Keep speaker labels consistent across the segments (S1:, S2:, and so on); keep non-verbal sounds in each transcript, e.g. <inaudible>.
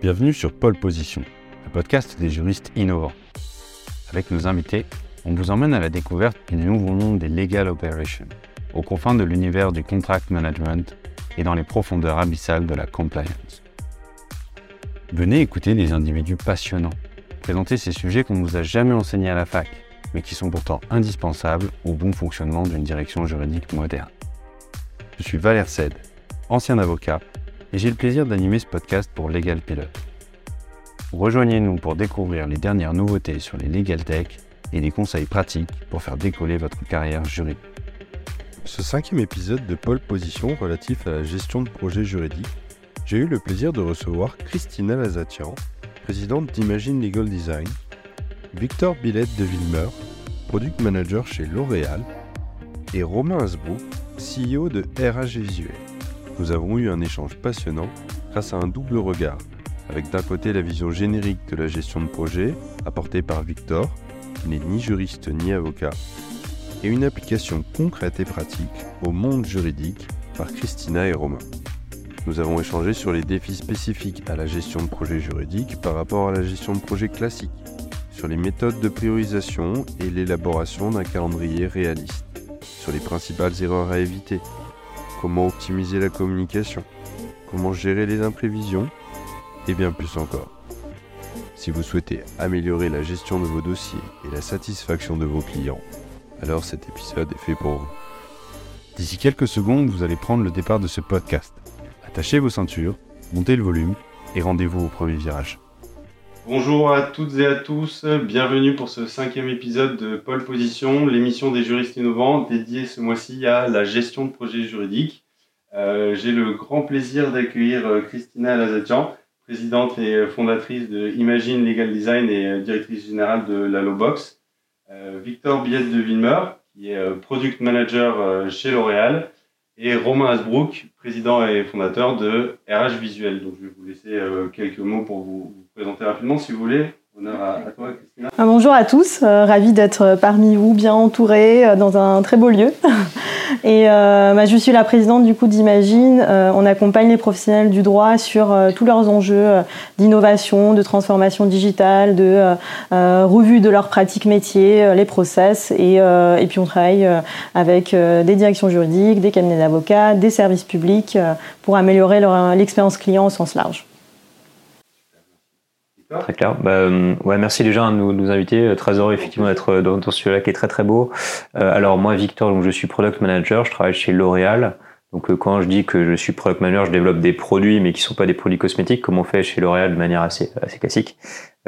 S1: Bienvenue sur Pole Position, le podcast des juristes innovants. Avec nos invités, on vous emmène à la découverte du nouveau monde des legal operations, aux confins de l'univers du contract management et dans les profondeurs abyssales de la compliance. Venez écouter des individus passionnants, présenter ces sujets qu'on ne vous a jamais enseignés à la fac, mais qui sont pourtant indispensables au bon fonctionnement d'une direction juridique moderne. Je suis Valère Sed, ancien avocat, et j'ai le plaisir d'animer ce podcast pour Legal Pilot. Rejoignez-nous pour découvrir les dernières nouveautés sur les legal tech et des conseils pratiques pour faire décoller votre carrière juridique.
S2: Ce cinquième épisode de Pole Position relatif à la gestion de projets juridiques, j'ai eu le plaisir de recevoir Christina Lazatian, présidente d'Imagine Legal Design, Victor Billette de Villemeur, product manager chez L'Oréal, et Romain Asbrook, CEO de RH Visuel. Nous avons eu un échange passionnant grâce à un double regard, avec d'un côté la vision générique de la gestion de projet apportée par Victor, qui n'est ni juriste ni avocat, et une application concrète et pratique au monde juridique par Christina et Romain. Nous avons échangé sur les défis spécifiques à la gestion de projet juridique par rapport à la gestion de projet classique, sur les méthodes de priorisation et l'élaboration d'un calendrier réaliste, sur les principales erreurs à éviter, comment optimiser la communication, comment gérer les imprévisions et bien plus encore. Si vous souhaitez améliorer la gestion de vos dossiers et la satisfaction de vos clients, alors cet épisode est fait pour vous.
S1: D'ici quelques secondes, vous allez prendre le départ de ce podcast. Attachez vos ceintures, montez le volume et rendez-vous au premier virage.
S3: Bonjour à toutes et à tous, bienvenue pour ce cinquième épisode de Pole Position, l'émission des juristes innovants dédiée ce mois-ci à la gestion de projets juridiques. Euh, J'ai le grand plaisir d'accueillir euh, Christina Lazatian, présidente et fondatrice de Imagine Legal Design et euh, directrice générale de la Lowbox. Euh, Victor Billette de Villemeur, qui est euh, product manager euh, chez L'Oréal, et Romain Asbrook, président et fondateur de RH Visuel. Donc je vais vous laisser euh, quelques mots pour vous rapidement si vous voulez.
S4: Ah, Bonjour à tous, euh, ravi d'être parmi vous, bien entouré euh, dans un très beau lieu. <laughs> Et euh, bah, je suis la présidente du coup d'Imagine. Euh, on accompagne les professionnels du droit sur euh, tous leurs enjeux euh, d'innovation, de transformation digitale, de euh, euh, revue de leurs pratiques métiers, euh, les process. Et, euh, et puis on travaille euh, avec euh, des directions juridiques, des cabinets d'avocats, des services publics euh, pour améliorer l'expérience client au sens large.
S5: Très clair. Bah, euh, ouais, merci déjà de nous, nous inviter. Euh, Très heureux effectivement d'être euh, dans, dans ce sujet-là qui est très très beau. Euh, alors moi, Victor, donc je suis product manager. Je travaille chez L'Oréal. Donc quand je dis que je suis product manager, je développe des produits, mais qui sont pas des produits cosmétiques, comme on fait chez L'Oréal de manière assez assez classique.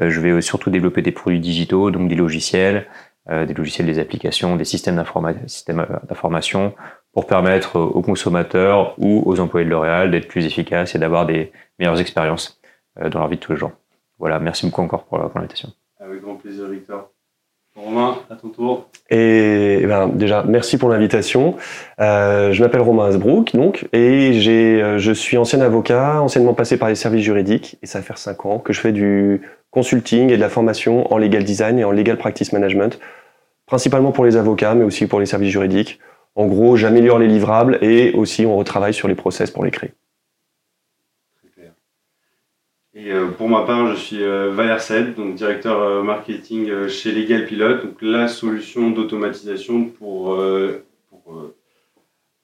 S5: Euh, je vais surtout développer des produits digitaux, donc des logiciels, euh, des logiciels, des applications, des systèmes d'informa- systèmes, d'information pour permettre aux consommateurs ou aux employés de L'Oréal d'être plus efficaces et d'avoir des meilleures expériences dans leur vie de tous les jours. Voilà, merci beaucoup encore pour l'invitation.
S3: Avec grand plaisir, Victor. Romain, à ton tour.
S6: Et, eh ben, déjà, merci pour l'invitation. Euh, je m'appelle Romain Asbrook, donc, et j'ai, euh, je suis ancien avocat, anciennement passé par les services juridiques, et ça fait cinq ans que je fais du consulting et de la formation en legal design et en legal practice management, principalement pour les avocats, mais aussi pour les services juridiques. En gros, j'améliore les livrables et aussi on retravaille sur les process pour les créer.
S3: Et euh, pour ma part, je suis euh, Valère Sed, donc directeur euh, marketing chez Legal Pilot, donc la solution d'automatisation pour, pour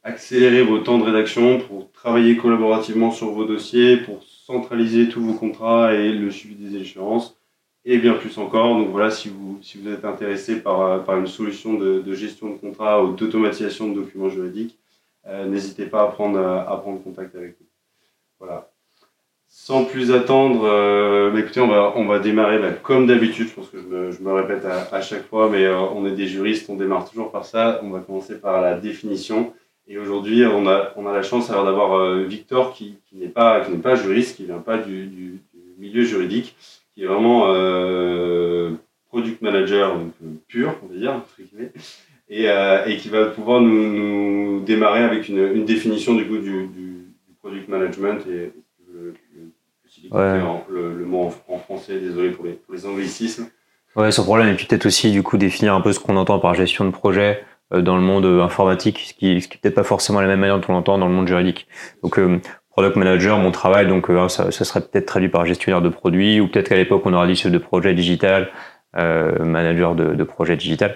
S3: accélérer vos temps de rédaction, pour travailler collaborativement sur vos dossiers, pour centraliser tous vos contrats et le suivi des échéances, et bien plus encore. Donc voilà, si vous, si vous êtes intéressé par, par une solution de, de gestion de contrat ou d'automatisation de documents juridiques, euh, n'hésitez pas à prendre, à prendre contact avec nous. Voilà. Sans plus attendre, euh, bah, écoutez, on va, on va démarrer bah, comme d'habitude. Je pense que je me, je me répète à, chaque fois, mais euh, on est des juristes, on démarre toujours par ça. On va commencer par la définition. Et aujourd'hui, on a, on a la chance d'avoir euh, Victor qui, qui n'est pas, qui pas juriste, qui vient pas du, du, milieu juridique, qui est vraiment euh, product manager euh, pur, on va dire, entre guillemets, et, euh, et qui va pouvoir nous, nous démarrer avec une, une définition du coup du, du, du product management et le,
S5: Ouais.
S3: le, le mot en, en français, désolé pour les, pour les anglicismes.
S5: Ouais, sans problème. Et puis peut-être aussi du coup définir un peu ce qu'on entend par gestion de projet euh, dans le monde euh, informatique, ce qui, ce qui est peut-être pas forcément la même manière dont on l'entend dans le monde juridique. Donc euh, product manager, mon travail, donc ça, ça, serait peut-être traduit par gestionnaire de produits, ou peut-être qu'à l'époque on aura dit chef de projet digital, manager de, de projet digital.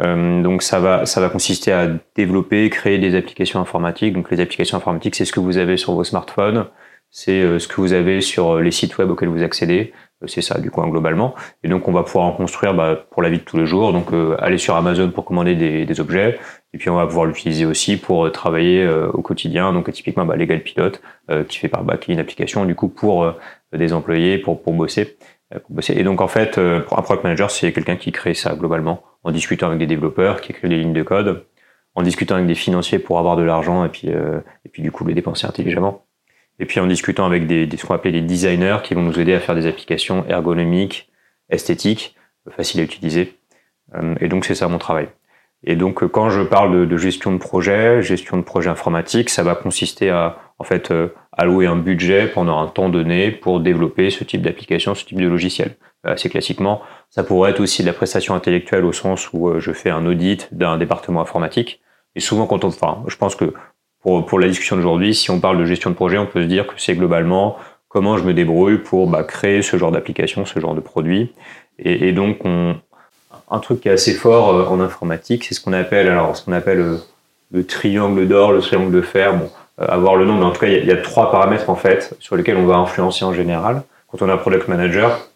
S5: Euh, donc ça va, ça va consister à développer, créer des applications informatiques. Donc les applications informatiques, c'est ce que vous avez sur vos smartphones, c'est euh, ce que vous avez sur euh, les sites web auxquels vous accédez. C'est ça du coup hein, globalement. Et donc on va pouvoir en construire bah, pour la vie de tous les jours. Donc aller sur Amazon pour commander des, des, objets, et puis on va pouvoir l'utiliser aussi pour travailler au quotidien. Donc typiquement bah, Legal Pilot qui fait par bah, qui est une application du coup pour des employés pour pour bosser. Pour bosser. Et donc en fait, un product manager c'est quelqu'un qui crée ça globalement en discutant avec des développeurs qui écrivent des lignes de code, en discutant avec des financiers pour avoir de l'argent et puis euh, et puis du coup le dépenser intelligemment. Et puis en discutant avec des, des ce qu'on appelle des designers qui vont nous aider à faire des applications ergonomiques, esthétiques, faciles à utiliser. Euh, et donc c'est ça mon travail. Et donc quand je parle de, de, gestion de projet, gestion de projet informatique, ça va consister à en fait euh, allouer un budget pendant un temps donné pour développer ce type d'application, ce type de logiciel. Assez classiquement, ça pourrait être aussi de la prestation intellectuelle au sens où euh, je fais un audit d'un département informatique. Et souvent, quand on, enfin, je pense que pour, pour la discussion d'aujourd'hui, si on parle de gestion de projet, on peut se dire que c'est globalement comment je me débrouille pour bah, créer ce genre d'application, ce genre de produit. Et, et, donc, on, un truc qui est assez fort euh, en informatique, c'est ce qu'on appelle, alors, ce qu'on appelle euh, le triangle d'or, le triangle de fer. Bon, avoir le nom, mais en tout cas, il y, a, trois paramètres en fait sur lesquels on va influencer en général. Quand on a un product manager,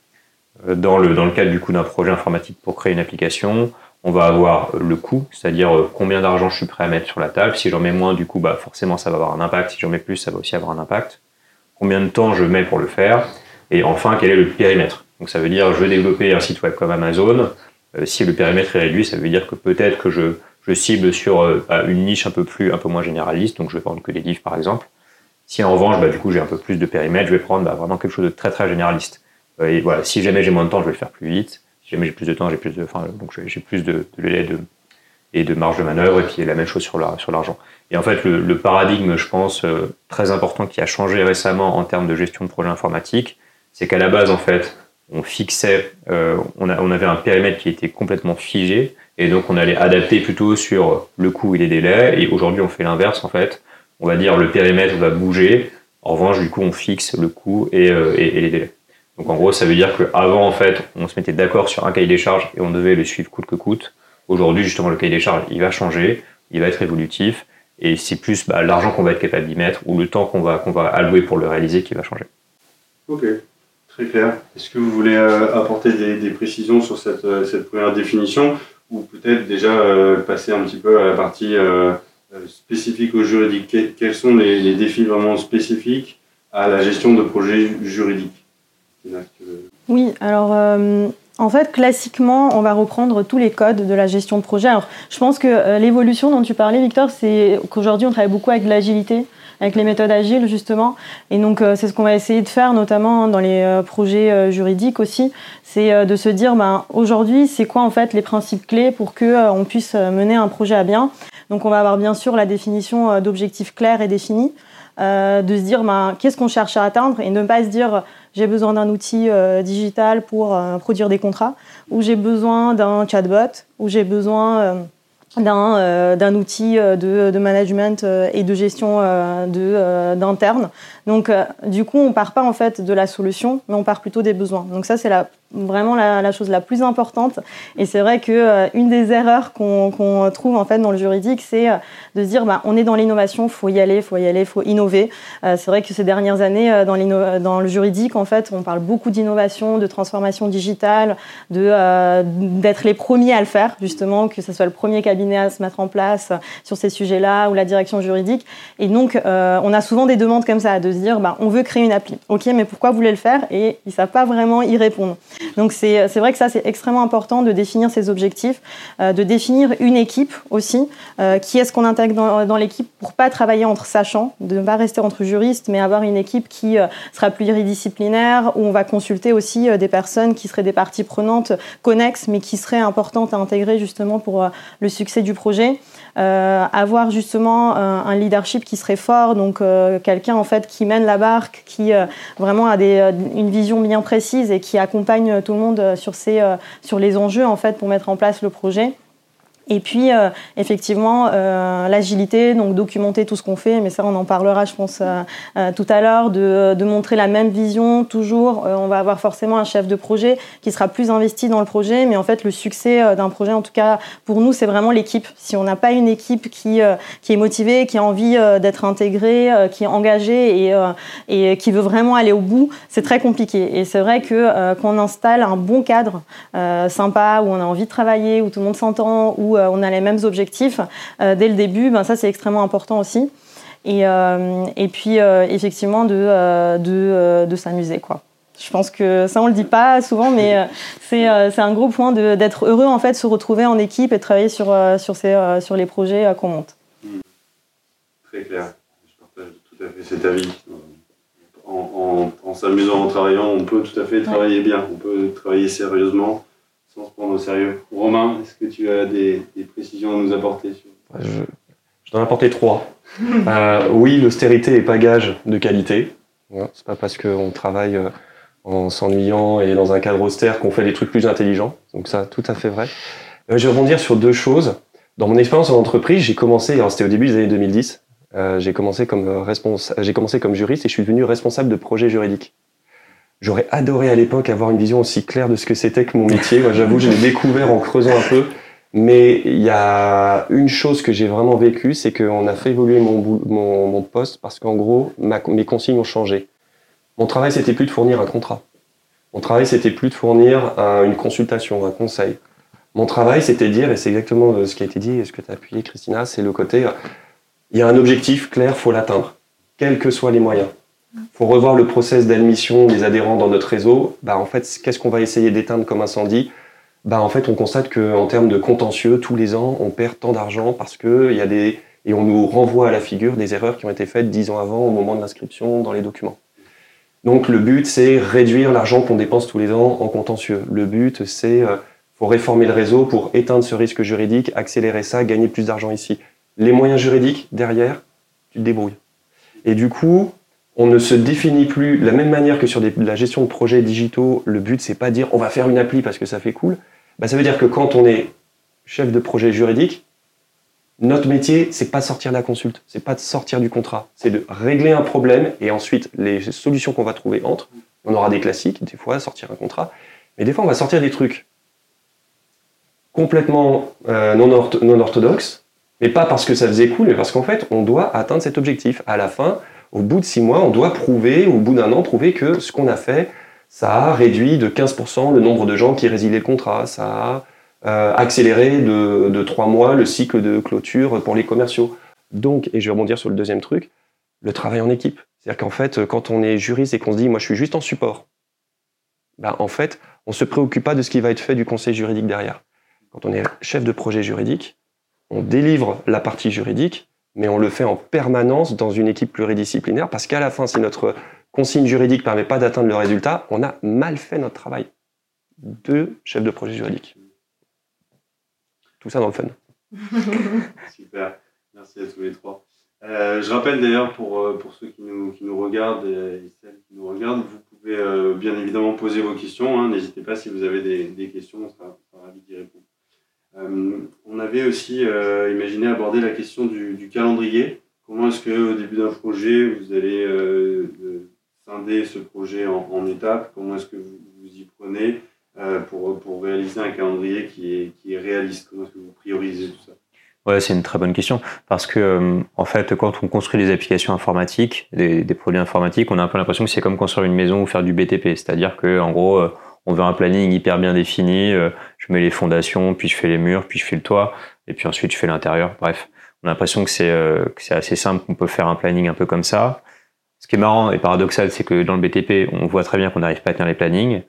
S5: euh, dans le, dans le cadre du coup d'un projet informatique pour créer une application, on va avoir le coût, c'est-à-dire euh, combien d'argent je suis prêt à mettre sur la table. Si j'en mets moins, du coup, bah forcément, ça va avoir un impact. Si j'en mets plus, ça va aussi avoir un impact. Combien de temps je mets pour le faire? Et enfin, quel est le périmètre? Donc, ça veut dire, je veux développer un site web comme Amazon. Euh, si le périmètre est réduit, ça veut dire que peut-être que je, je cible sur bah, une niche un peu plus, un peu moins généraliste. Donc, je vais vendre que des livres, par exemple. Si en revanche, bah, du coup, j'ai un peu plus de périmètre, je vais prendre bah, vraiment quelque chose de très très généraliste. Euh, et voilà, si jamais j'ai moins de temps, je vais le faire plus vite. Jamais j'ai plus de temps, j'ai plus de, enfin, donc j'ai plus de, délai de, et de marge de manœuvre. Et puis la même chose sur la, sur l'argent. Et en fait, le, paradigme, je pense, euh, très important qui a changé récemment en termes de gestion de projet informatique, c'est qu'à la base, en fait, on fixait, euh, on, avait un périmètre qui était complètement figé, et donc on allait adapter plutôt sur le coût et les délais. Et aujourd'hui, on fait l'inverse, en fait. On va dire le périmètre va bouger. En revanche, du coup, on fixe le coût et, euh, les délais. Donc en gros, ça veut dire qu'avant, en fait, on se mettait d'accord sur un cahier des charges et on devait le suivre coûte que coûte. Aujourd'hui, justement, le cahier des charges, il va changer, il va être évolutif, et c'est plus bah, l'argent qu'on va être capable d'y mettre ou le temps qu'on va, va allouer pour le réaliser qui va changer.
S3: Ok, très clair. Est-ce que vous voulez euh, apporter des, précisions sur cette, euh, cette, première définition ou peut-être déjà euh, passer un petit peu à la partie spécifique au juridique? Quels sont les défis vraiment spécifiques à la gestion de projets juridiques?
S4: Oui, alors euh, en fait, classiquement, on va reprendre tous les codes de la gestion de projet. Alors, je pense que euh, l'évolution dont tu parlais, Victor, c'est qu'aujourd'hui, on travaille beaucoup avec l'agilité, avec les méthodes agiles, justement. Et donc, euh, c'est ce qu'on va essayer de faire, notamment dans les euh, projets euh, juridiques aussi. C'est de se dire, ben, aujourd'hui, c'est quoi, en fait, les principes clés pour que on puisse mener un projet à bien. Donc, on va avoir, bien sûr, la définition d'objectifs clairs et définis. de se dire, ben, qu'est-ce qu'on cherche à atteindre et ne pas se dire j'ai besoin d'un outil euh, digital pour euh, produire des contrats, ou j'ai besoin d'un chatbot, ou j'ai besoin euh, d'un outil de, de, management et de gestion d'interne. Donc du coup, on part pas en fait de la solution, mais on part plutôt des besoins. Donc ça c'est vraiment la, chose la plus importante. Et c'est vrai que euh, une des erreurs qu'on qu trouve en fait dans le juridique, c'est euh, de dire bah, on est dans l'innovation, faut y aller, faut y aller, faut innover. Euh, c'est vrai que ces dernières années euh, dans, le juridique, en fait, on parle beaucoup d'innovation, de transformation digitale, euh, d'être les premiers à le faire, justement, que ce soit le premier cabinet à se mettre en place sur ces sujets-là ou la direction juridique. Et donc, on a souvent des demandes comme ça, de se dire bah, on veut créer une appli. Ok, mais pourquoi vous voulez le faire Et ils savent pas vraiment y répondre. Donc c'est vrai que ça, c'est extrêmement important de définir ses objectifs, euh, de définir une équipe aussi. Euh, qui est-ce qu'on intègre dans, l'équipe pour pas travailler entre sachants, de ne pas rester entre juristes, mais avoir une équipe qui euh, sera pluridisciplinaire, où on va consulter aussi euh, des personnes qui seraient des parties prenantes connexes, mais qui seraient importantes à intégrer justement pour euh, le succès du projet. Euh, avoir justement un, un, leadership qui serait fort, donc euh, quelqu'un en fait qui mène la barque, qui euh, vraiment a des, une vision bien précise et qui accompagne tout le monde sur, ces, sur les enjeux en fait pour mettre en place le projet. Et puis, euh, effectivement, euh, l'agilité, donc documenter tout ce qu'on fait, mais ça, on en parlera, je pense, euh, tout à l'heure, de, montrer la même vision toujours. on va avoir forcément un chef de projet qui sera plus investi dans le projet, mais en fait, le succès d'un projet, en tout cas, pour nous, c'est vraiment l'équipe. Si on n'a pas une équipe qui, est motivée, qui a envie d'être intégrée, qui est engagée et, qui veut vraiment aller au bout, c'est très compliqué. Et c'est vrai que quand on installe un bon cadre sympa, où on a envie de travailler, où tout le monde s'entend, où euh, on a les mêmes objectifs euh, dès le début, ben, ça c'est extrêmement important aussi. Et, euh, et puis effectivement de, de, de s'amuser quoi. Je pense que ça on le dit pas souvent, mais c'est un gros point d'être heureux en fait, se retrouver en équipe et travailler sur, sur, ces, sur les projets qu'on monte.
S3: Très clair, je partage tout à fait cet avis. En, en s'amusant, en travaillant, on peut tout à fait travailler bien, on peut travailler sérieusement sans se prendre au sérieux. Romain, est-ce que tu as des, précisions à nous apporter sur...
S6: je, je dois en apporter trois. <laughs> euh, oui, l'austérité n'est pas gage de qualité. C'est pas parce qu'on travaille euh, en s'ennuyant et dans un cadre austère qu'on fait des trucs plus intelligents. Donc ça, tout à fait vrai. Euh, je vais rebondir sur deux choses. Dans mon expérience en entreprise, j'ai commencé, c'était au début des années 2010, euh, j'ai commencé comme responsable, j'ai commencé comme juriste et je suis devenu responsable de projet juridique. J'aurais adoré à l'époque avoir une vision aussi claire de ce que c'était que mon métier. Moi, j'avoue, je l'ai <laughs> découvert en creusant un peu. Mais il y a une chose que j'ai vraiment vécue, c'est qu'on a fait évoluer mon, mon, mon poste parce qu'en gros, mes consignes ont changé. Mon travail, c'était plus de fournir un contrat. Mon travail, c'était plus de fournir une consultation, un conseil. Mon travail, c'était dire, et c'est exactement ce qui a été dit et ce que tu as appuyé, Christina, c'est le côté, il y a un objectif clair, faut l'atteindre, quels que soient les moyens faut revoir le process d'admission des adhérents dans notre réseau. Bah, en fait, qu'est-ce qu'on va essayer d'éteindre comme incendie? Bah, En fait, on constate qu'en termes de contentieux, tous les ans, on perd tant d'argent parce qu'il y a des... Et on nous renvoie à la figure des erreurs qui ont été faites dix ans avant, au moment de l'inscription dans les documents. Donc le but, c'est réduire l'argent qu'on dépense tous les ans en contentieux. Le but, c'est euh, faut réformer le réseau pour éteindre ce risque juridique, accélérer ça, gagner plus d'argent ici. Les moyens juridiques, derrière, tu te débrouilles. Et du coup, on ne se définit plus de la même manière que sur la gestion de projets digitaux. Le but, c'est pas dire on va faire une appli parce que ça fait cool. Bah, ça veut dire que quand on est chef de projet juridique, notre métier, c'est pas de sortir la consulte, c'est pas de sortir du contrat, c'est de régler un problème et ensuite les solutions qu'on va trouver entre. On aura des classiques, des fois sortir un contrat, mais des fois on va sortir des trucs complètement euh, non, non orthodoxes, mais pas parce que ça faisait cool, mais parce qu'en fait on doit atteindre cet objectif. À la fin, au bout de six mois, on doit prouver, au bout d'un an, prouver que ce qu'on a fait, ça a réduit de 15% le nombre de gens qui résiliaient le contrat, ça a euh, accéléré de, trois mois le cycle de clôture pour les commerciaux. Donc, et je vais rebondir sur le deuxième truc, le travail en équipe. C'est-à-dire qu'en fait, quand on est juriste et qu'on se dit, moi je suis juste en support, ben, en fait, on ne se préoccupe pas de ce qui va être fait du conseil juridique derrière. Quand on est chef de projet juridique, on délivre la partie juridique, mais on le fait en permanence dans une équipe pluridisciplinaire parce qu'à la fin, si notre consigne juridique ne permet pas d'atteindre le résultat, on a mal fait notre travail de chef de projet juridique. Tout ça dans le fun. <laughs>
S3: Super, merci à tous les trois. Euh, je rappelle d'ailleurs pour, euh, pour ceux qui nous, qui nous regardent et celles qui nous regardent, vous pouvez euh, bien évidemment poser vos questions. Hein. N'hésitez pas si vous avez des, des questions, on sera, on sera ravis d'y répondre. Euh, on avait aussi euh, imaginé aborder la question du, calendrier. Comment est-ce qu'au début d'un projet, vous allez euh, scinder ce projet en, étapes? Comment est-ce que vous, y prenez pour, pour réaliser un calendrier qui est, qui est réaliste? Comment est-ce que vous priorisez tout ça?
S5: Ouais, c'est une très bonne question. Parce que en fait, quand on construit des applications informatiques, des, des produits informatiques, on a un peu l'impression que c'est comme construire une maison ou faire du BTP, c'est-à-dire que en gros, on veut un planning hyper bien défini. Euh, je mets les fondations, puis je fais les murs, puis je fais le toit, et puis ensuite je fais l'intérieur. Bref, on a l'impression que c'est euh, assez simple, qu'on peut faire un planning un peu comme ça. Ce qui est marrant et paradoxal, c'est que dans le BTP, on voit très bien qu'on n'arrive pas à tenir les plannings.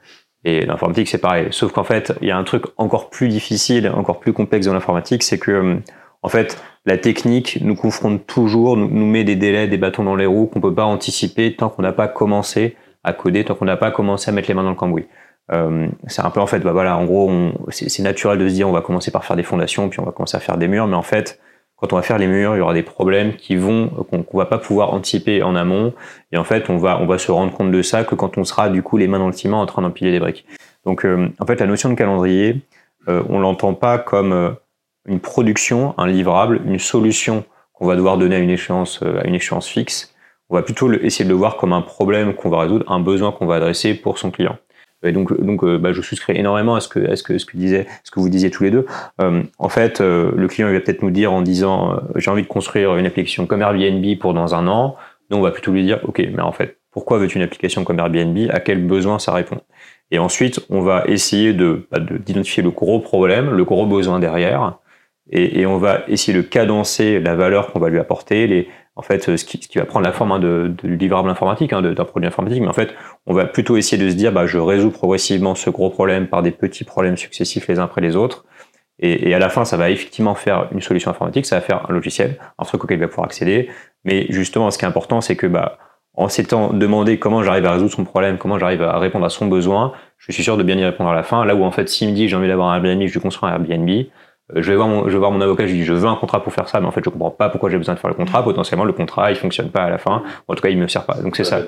S5: Et l'informatique, c'est pareil. Sauf qu'en fait, il y a un truc encore plus difficile, encore plus complexe dans l'informatique, c'est que, en fait, la technique nous confronte toujours, nous, nous met des délais, des bâtons dans les roues qu'on peut pas anticiper tant qu'on n'a pas commencé à coder, tant qu'on n'a pas commencé à mettre les mains dans le cambouis. Euh, c'est un peu en fait, bah voilà, en gros, c'est naturel de se dire on va commencer par faire des fondations, puis on va commencer à faire des murs, mais en fait, quand on va faire les murs, il y aura des problèmes qui vont qu'on va pas pouvoir anticiper en amont, et en fait, on va on va se rendre compte de ça que quand on sera du coup les mains dans le ciment en train d'empiler des briques. Donc, euh, en fait, la notion de calendrier, euh, on l'entend pas comme une production, un livrable, une solution qu'on va devoir donner à une échéance, euh, à une échéance fixe. On va plutôt essayer de le voir comme un problème qu'on va résoudre, un besoin qu'on va adresser pour son client. Et donc, donc bah, je souscris énormément à ce que, à ce que, ce que, disait, ce que vous disiez tous les deux. en fait, le client il va peut-être nous dire en disant j'ai envie de construire une application comme Airbnb pour dans un an. Nous, on va plutôt lui dire ok, mais en fait, pourquoi veux-tu une application comme Airbnb? À quel besoin ça répond? Et ensuite, on va essayer de bah, d'identifier le gros problème, le gros besoin derrière, et, et, on va essayer de cadencer la valeur qu'on va lui apporter, les, en fait, ce qui, ce qui va prendre la forme hein, de, de, livrable informatique, hein, d'un produit informatique. Mais en fait, on va plutôt essayer de se dire, bah, je résous progressivement ce gros problème par des petits problèmes successifs les uns après les autres. Et, et, à la fin, ça va effectivement faire une solution informatique, ça va faire un logiciel, un truc auquel il va pouvoir accéder. Mais justement, ce qui est important, c'est que bah, en s'étant demandé comment j'arrive à résoudre son problème, comment j'arrive à répondre à son besoin, je suis sûr de bien y répondre à la fin. Là où en fait, s'il me dit j'ai envie d'avoir un Airbnb, je construis un Airbnb, je vais voir mon, je vais voir mon avocat, je lui dis je veux un contrat pour faire ça, mais en fait je comprends pas pourquoi j'ai besoin de faire le contrat. Potentiellement le contrat il fonctionne pas à la fin, en tout cas il me sert pas. Donc c'est ça,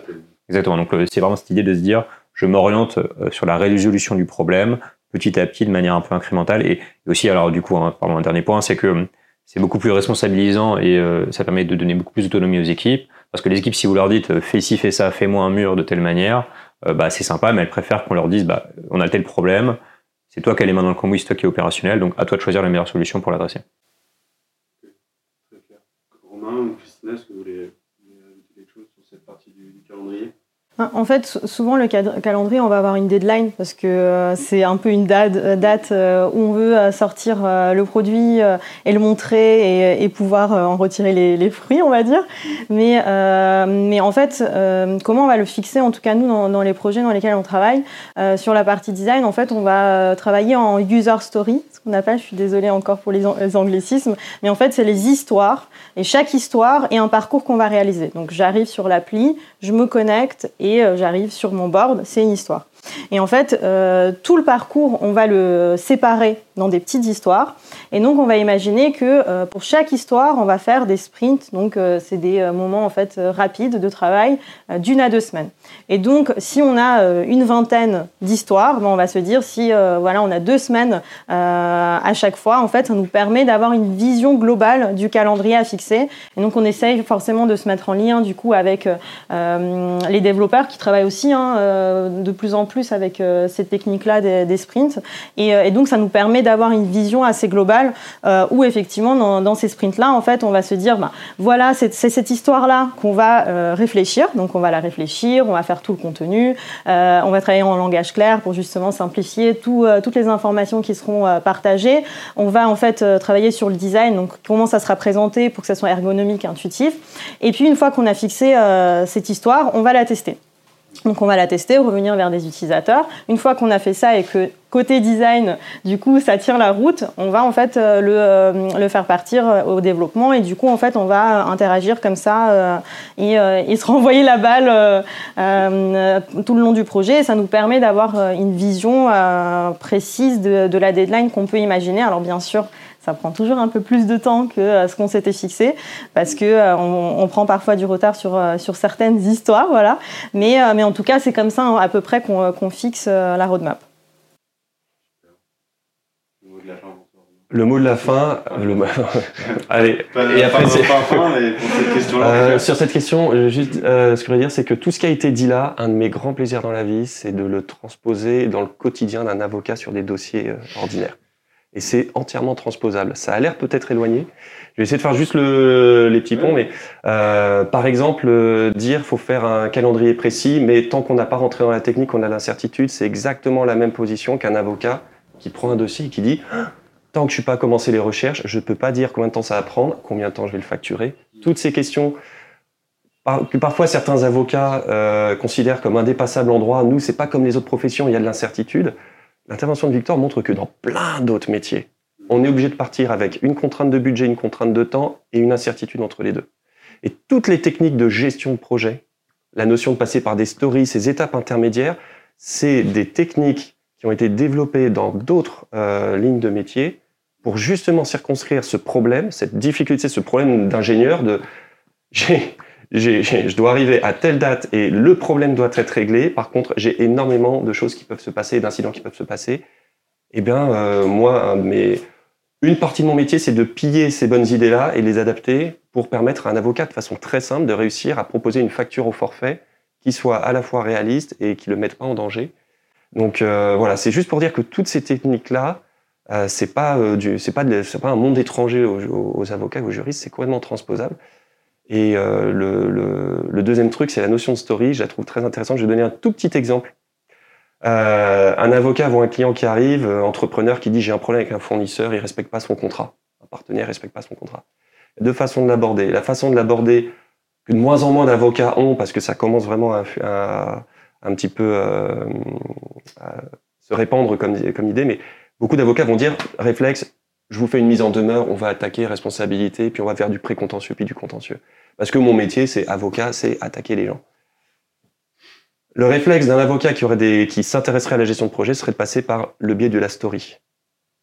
S5: exactement. Donc c'est vraiment cette idée de se dire je m'oriente euh, sur la résolution du problème petit à petit de manière un peu incrémentale et, aussi alors du coup hein, pardon un dernier point c'est que c'est beaucoup plus responsabilisant et euh, ça permet de donner beaucoup plus d'autonomie aux équipes. Parce que les équipes, si vous leur dites fais ci, fais ça, fais-moi un mur de telle manière, euh, bah, c'est sympa, mais elles préfèrent qu'on leur dise bah, on a tel problème, c'est toi qui as les dans le cambouis, c'est toi qui es opérationnel, donc à toi de choisir la meilleure solution pour l'adresser.
S3: Romain ou Christina, est-ce que vous voulez ajouter quelque chose sur cette partie du calendrier?
S4: En fait, souvent le calendrier, on va avoir une deadline parce que euh, c'est un peu une date, date euh, où on veut euh, sortir le produit et le montrer et, pouvoir en retirer les, fruits, on va dire. Mais, mais en fait, comment on va le fixer En tout cas, nous, dans, les projets dans lesquels on travaille, sur la partie design, en fait, on va travailler en user story, qu'on appelle, je suis désolée encore pour les, anglicismes, mais en fait, c'est les histoires. Et chaque histoire est un parcours qu'on va réaliser. Donc, j'arrive sur l'appli, je me connecte et euh, j'arrive sur mon board, c'est une histoire. Et en fait, euh, tout le parcours, on va le séparer dans des petites histoires. Et donc, on va imaginer que euh, pour chaque histoire, on va faire des sprints. Donc, euh, c'est des moments en fait rapides de travail d'une à deux semaines. Et donc, si on a une vingtaine d'histoires, ben, on va se dire si voilà, on a deux semaines à chaque fois, en fait, ça nous permet d'avoir une vision globale du calendrier à fixer. Et donc, on essaye forcément de se mettre en lien du coup avec les développeurs qui travaillent aussi hein, de plus en plus avec ces techniques-là des, sprints. Et, et donc, ça nous permet d'avoir une vision assez globale euh, où effectivement dans, ces sprints-là, en fait, on va se dire, bah, voilà, c'est cette histoire-là qu'on va euh, réfléchir. Donc on va la réfléchir, on va faire tout le contenu, euh, on va travailler en langage clair pour justement simplifier tout, toutes les informations qui seront partagées. On va en fait travailler sur le design, donc comment ça sera présenté pour que ça soit ergonomique, intuitif. Et puis une fois qu'on a fixé cette histoire, on va la tester. Donc on va la tester, revenir vers des utilisateurs. Une fois qu'on a fait ça et que côté design, du coup, ça tire la route, on va en fait euh, le, euh, le, faire partir euh, au développement et du coup, en fait, on va interagir comme ça et, et, se <laughs> renvoyer la balle tout le long du projet. Et ça nous permet d'avoir une vision précise de, de la deadline qu'on peut imaginer. Alors bien sûr, ça prend toujours un peu plus de temps que euh, ce qu'on s'était fixé parce que euh, on, prend parfois du retard sur, euh, sur certaines histoires, voilà. Mais, mais en tout cas, c'est comme ça hein, à peu près qu'on fixe la roadmap.
S6: Le mot de la fin, le... allez.
S3: et après, fin, mais pour cette question-là.
S6: sur cette question, juste, ce que je veux dire, c'est que tout ce qui a été dit là, un de mes grands plaisirs dans la vie, c'est de le transposer dans le quotidien d'un avocat sur des dossiers ordinaires et c'est entièrement transposable. Ça a l'air peut-être éloigné. Je vais essayer de faire juste le, les petits ponts, mais euh, par exemple, euh, dire faut faire un calendrier précis, mais tant qu'on n'a pas rentré dans la technique, on a l'incertitude, c'est exactement la même position qu'un avocat qui prend un dossier et qui dit ah, tant que je suis pas commencé les recherches, je ne peux pas dire combien de temps ça va prendre, combien de temps je vais le facturer. Toutes ces questions que parfois certains avocats euh, considèrent comme indépassables en droit, nous c'est pas comme les autres professions, il y a de l'incertitude. L'intervention de Victor montre que dans plein d'autres métiers, on est obligé de partir avec une contrainte de budget, une contrainte de temps et une incertitude entre les deux. Et toutes les techniques de gestion de projet, la notion de passer par des stories, ces étapes intermédiaires, c'est des techniques qui ont été développées dans d'autres euh, lignes de métier pour justement circonscrire ce problème, cette difficulté, ce problème d'ingénieur de <laughs> j'ai je dois arriver à telle date et le problème doit être réglé. Par contre, j'ai énormément de choses qui peuvent se passer, d'incidents qui peuvent se passer. Eh bien, euh, moi, une partie de mon métier, c'est de piller ces bonnes idées-là et les adapter pour permettre à un avocat de façon très simple de réussir à proposer une facture au forfait qui soit à la fois réaliste et qui ne le mette pas en danger. Donc euh, voilà, c'est juste pour dire que toutes ces techniques-là, euh, c'est pas euh, du, pas un monde étranger aux, aux avocats, aux juristes, c'est complètement transposable. Et euh, le, le, le, deuxième truc, c'est la notion de story. Je la trouve très intéressante. Je vais donner un tout petit exemple. Euh, un avocat voit un client qui arrive, euh, entrepreneur qui dit j'ai un problème avec un fournisseur, il respecte pas son contrat. Un partenaire respecte pas son contrat. Deux façons de l'aborder. La façon de l'aborder que de moins en moins d'avocats ont parce que ça commence vraiment à, à un petit peu euh, à se répandre comme, comme idée, mais beaucoup d'avocats vont dire réflexe, je vous fais une mise en demeure, on va attaquer responsabilité, puis on va faire du précontentieux, puis du contentieux. Parce que mon métier, c'est avocat, c'est attaquer les gens. Le réflexe d'un avocat qui, aurait des, qui s'intéresserait à la gestion de projet serait de passer par le biais de la story.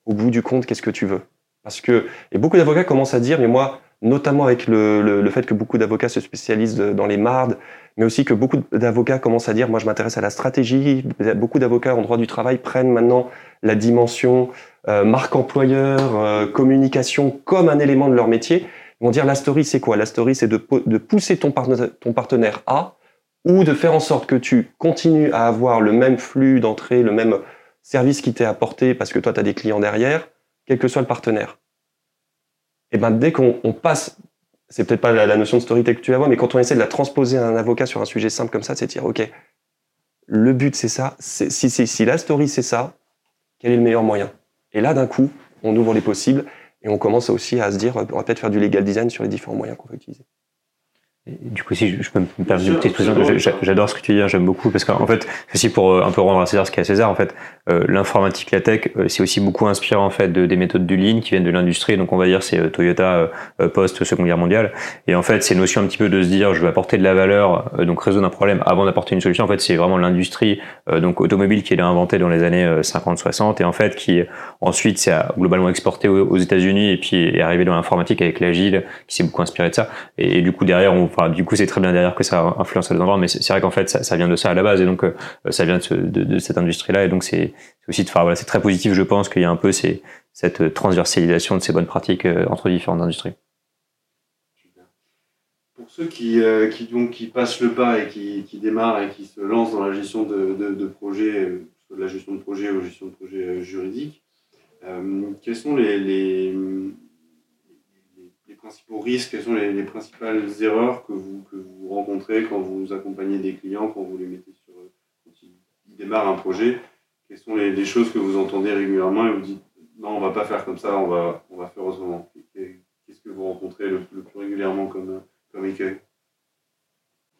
S6: Au bout du compte, qu'est-ce que tu veux? Parce que, et beaucoup d'avocats commencent à dire, mais moi, notamment avec le, le, le fait que beaucoup d'avocats se spécialisent dans les mardes, mais aussi que beaucoup d'avocats commencent à dire, moi je m'intéresse à la stratégie, beaucoup d'avocats en droit du travail prennent maintenant la dimension euh, marque employeur, euh, communication comme un élément de leur métier. Ils vont dire, la story c'est quoi? La story c'est de, pousser ton, par ton partenaire à ou de faire en sorte que tu continues à avoir le même flux d'entrée, le même service qui t'est apporté parce que toi, tu as des clients derrière, quel que soit le partenaire. Et ben dès qu'on passe, c'est peut-être pas la, notion de storytelling que tu vas mais quand on essaie de la transposer à un avocat sur un sujet simple comme ça, c'est dire, OK, le but c'est ça, si, si la story c'est ça, quel est le meilleur moyen? Et là, d'un coup, on ouvre les possibles et on commence aussi à se dire, on va peut-être faire du legal design sur les différents moyens qu'on va utiliser.
S5: Du coup, si je, peux me permettre une petite précision, j'adore ce que tu dis, hein, j'aime beaucoup, parce qu'en fait, c'est aussi pour euh, un peu rendre à César ce qu'il y a à César, en fait, euh, l'informatique, la tech, euh, c'est aussi beaucoup inspiré en fait de, des méthodes du lean qui viennent de l'industrie, donc on va dire c'est Toyota post Seconde Guerre mondiale, et en fait, c'est une notion un petit peu de se dire, je vais apporter de la valeur, donc résoudre un problème avant d'apporter une solution. En fait, c'est vraiment l'industrie, donc automobile qui est inventé dans les années 50-60, et en fait, qui ensuite s'est globalement exporté aux, États-Unis et puis est arrivé dans l'informatique avec l'agile, qui s'est beaucoup inspiré de ça, et, et du coup derrière on du coup, c'est très bien derrière que ça influence les endroits, mais c'est vrai qu'en fait, ça, vient de ça à la base, et donc euh, ça vient de, cette industrie-là, et donc c'est aussi, enfin, voilà, c'est très positif, je pense, qu'il y a un peu cette transversalisation de ces bonnes pratiques euh, entre différentes industries.
S3: Pour ceux qui, euh, qui, donc, qui passent le pas et qui, qui, démarrent et qui se lancent dans la gestion de, de, de projets, de la gestion de projet ou gestion de projet juridique, euh, quels sont les, les principaux risques, quelles sont les, les, principales erreurs que vous, que vous rencontrez quand vous accompagnez des clients, quand vous les mettez sur. quand ils démarrent un projet? Quelles sont les, choses que vous entendez régulièrement et vous dites non, on va pas faire comme ça, on va, on va faire autrement Qu'est-ce que vous rencontrez le, plus régulièrement comme, comme écueil?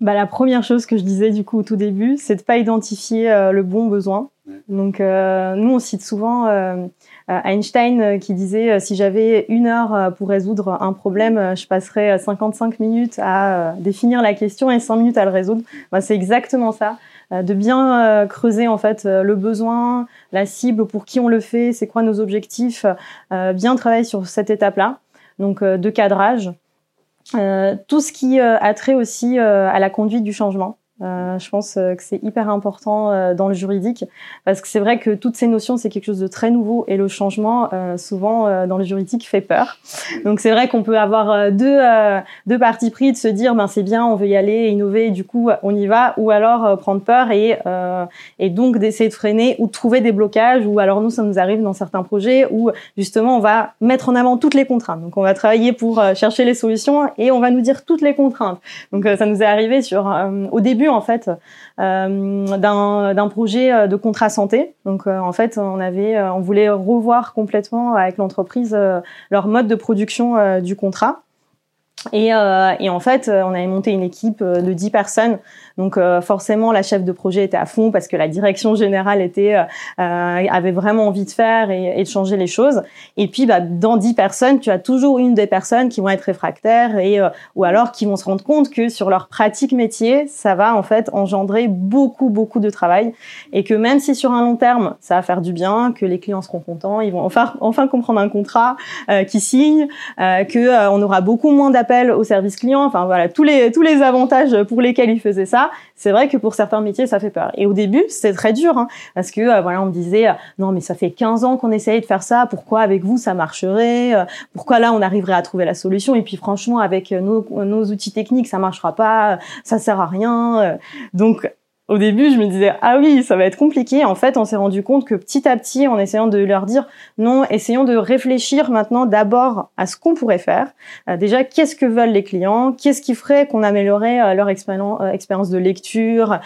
S4: Bah, la première chose que je disais du coup au tout début, c'est de pas identifier euh, le bon besoin. Donc euh, nous on cite souvent euh, euh, Einstein qui disait si j'avais une heure pour résoudre un problème, je passerais 55 minutes à définir la question et 5 minutes à le résoudre. Ben, c'est exactement ça de bien creuser en fait le besoin, la cible, pour qui on le fait, c'est quoi nos objectifs, bien travailler sur cette étape-là, donc de cadrage. tout ce qui a trait aussi à la conduite du changement. Euh, je pense euh, que c'est hyper important euh, dans le juridique parce que c'est vrai que toutes ces notions c'est quelque chose de très nouveau et le changement euh, souvent euh, dans le juridique fait peur. Donc c'est vrai qu'on peut avoir deux deux parties pris de se dire ben c'est bien on veut y aller innover du coup on y va ou alors prendre peur et et donc d'essayer de freiner ou de trouver des blocages ou alors nous ça nous arrive dans certains projets où justement on va mettre en avant toutes les contraintes. Donc on va travailler pour chercher les solutions et on va nous dire toutes les contraintes. Donc ça nous est arrivé sur au début en fait euh, d'un projet euh, de contrat santé. Donc euh, en fait, on avait, on voulait revoir complètement avec l'entreprise leur mode de production du contrat. Et, et, en fait, on avait monté une équipe de 10 personnes donc euh, forcément, la chef de projet était à fond parce que la direction générale était euh, avait vraiment envie de faire et, de changer les choses. Et puis, bah, dans 10 personnes, tu as toujours une des personnes qui vont être réfractaires et euh, ou alors qui vont se rendre compte que sur leur pratique métier, ça va en fait engendrer beaucoup beaucoup de travail et que même si sur un long terme, ça va faire du bien, que les clients seront contents, ils vont enfin enfin comprendre un contrat qui signe, que on aura beaucoup moins d'appels appel au service client, enfin voilà, tous les tous les avantages pour lesquels il faisait ça. C'est vrai que pour certains métiers, ça fait peur. Et au début, c'était très dur, hein, parce que euh, voilà, on me disait non mais ça fait 15 ans qu'on essayait de faire ça, pourquoi avec vous ça marcherait Pourquoi là on arriverait à trouver la solution Et puis franchement, avec nos, nos outils techniques, ça marchera pas, ça sert à rien. Donc au début, je me disais ah oui, ça va être compliqué. En fait, on s'est rendu compte que petit à petit, en essayant de leur dire non, essayons de réfléchir maintenant d'abord à ce qu'on pourrait faire. Euh, déjà, qu'est-ce que veulent les clients? Qu'est-ce qui ferait qu'on améliorerait euh, leur euh, expérience de lecture?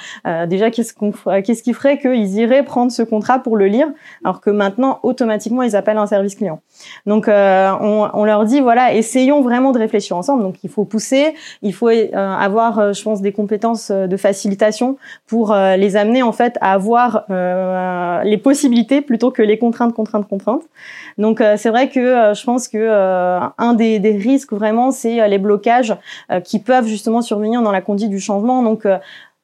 S4: Déjà, qu'est-ce qu'on qu'est-ce qui ferait qu'ils iraient prendre ce contrat pour le lire, alors que maintenant, automatiquement, ils appellent un service client? Donc, on, on, leur dit voilà, essayons vraiment de réfléchir ensemble. Donc, il faut pousser, il faut avoir, je pense, des compétences de facilitation pour euh, les amener en fait à avoir euh, les possibilités plutôt que les contraintes, contraintes, contraintes. Donc euh, c'est vrai que je pense que un des, des, risques vraiment c'est les blocages qui peuvent justement survenir dans la conduite du changement. Donc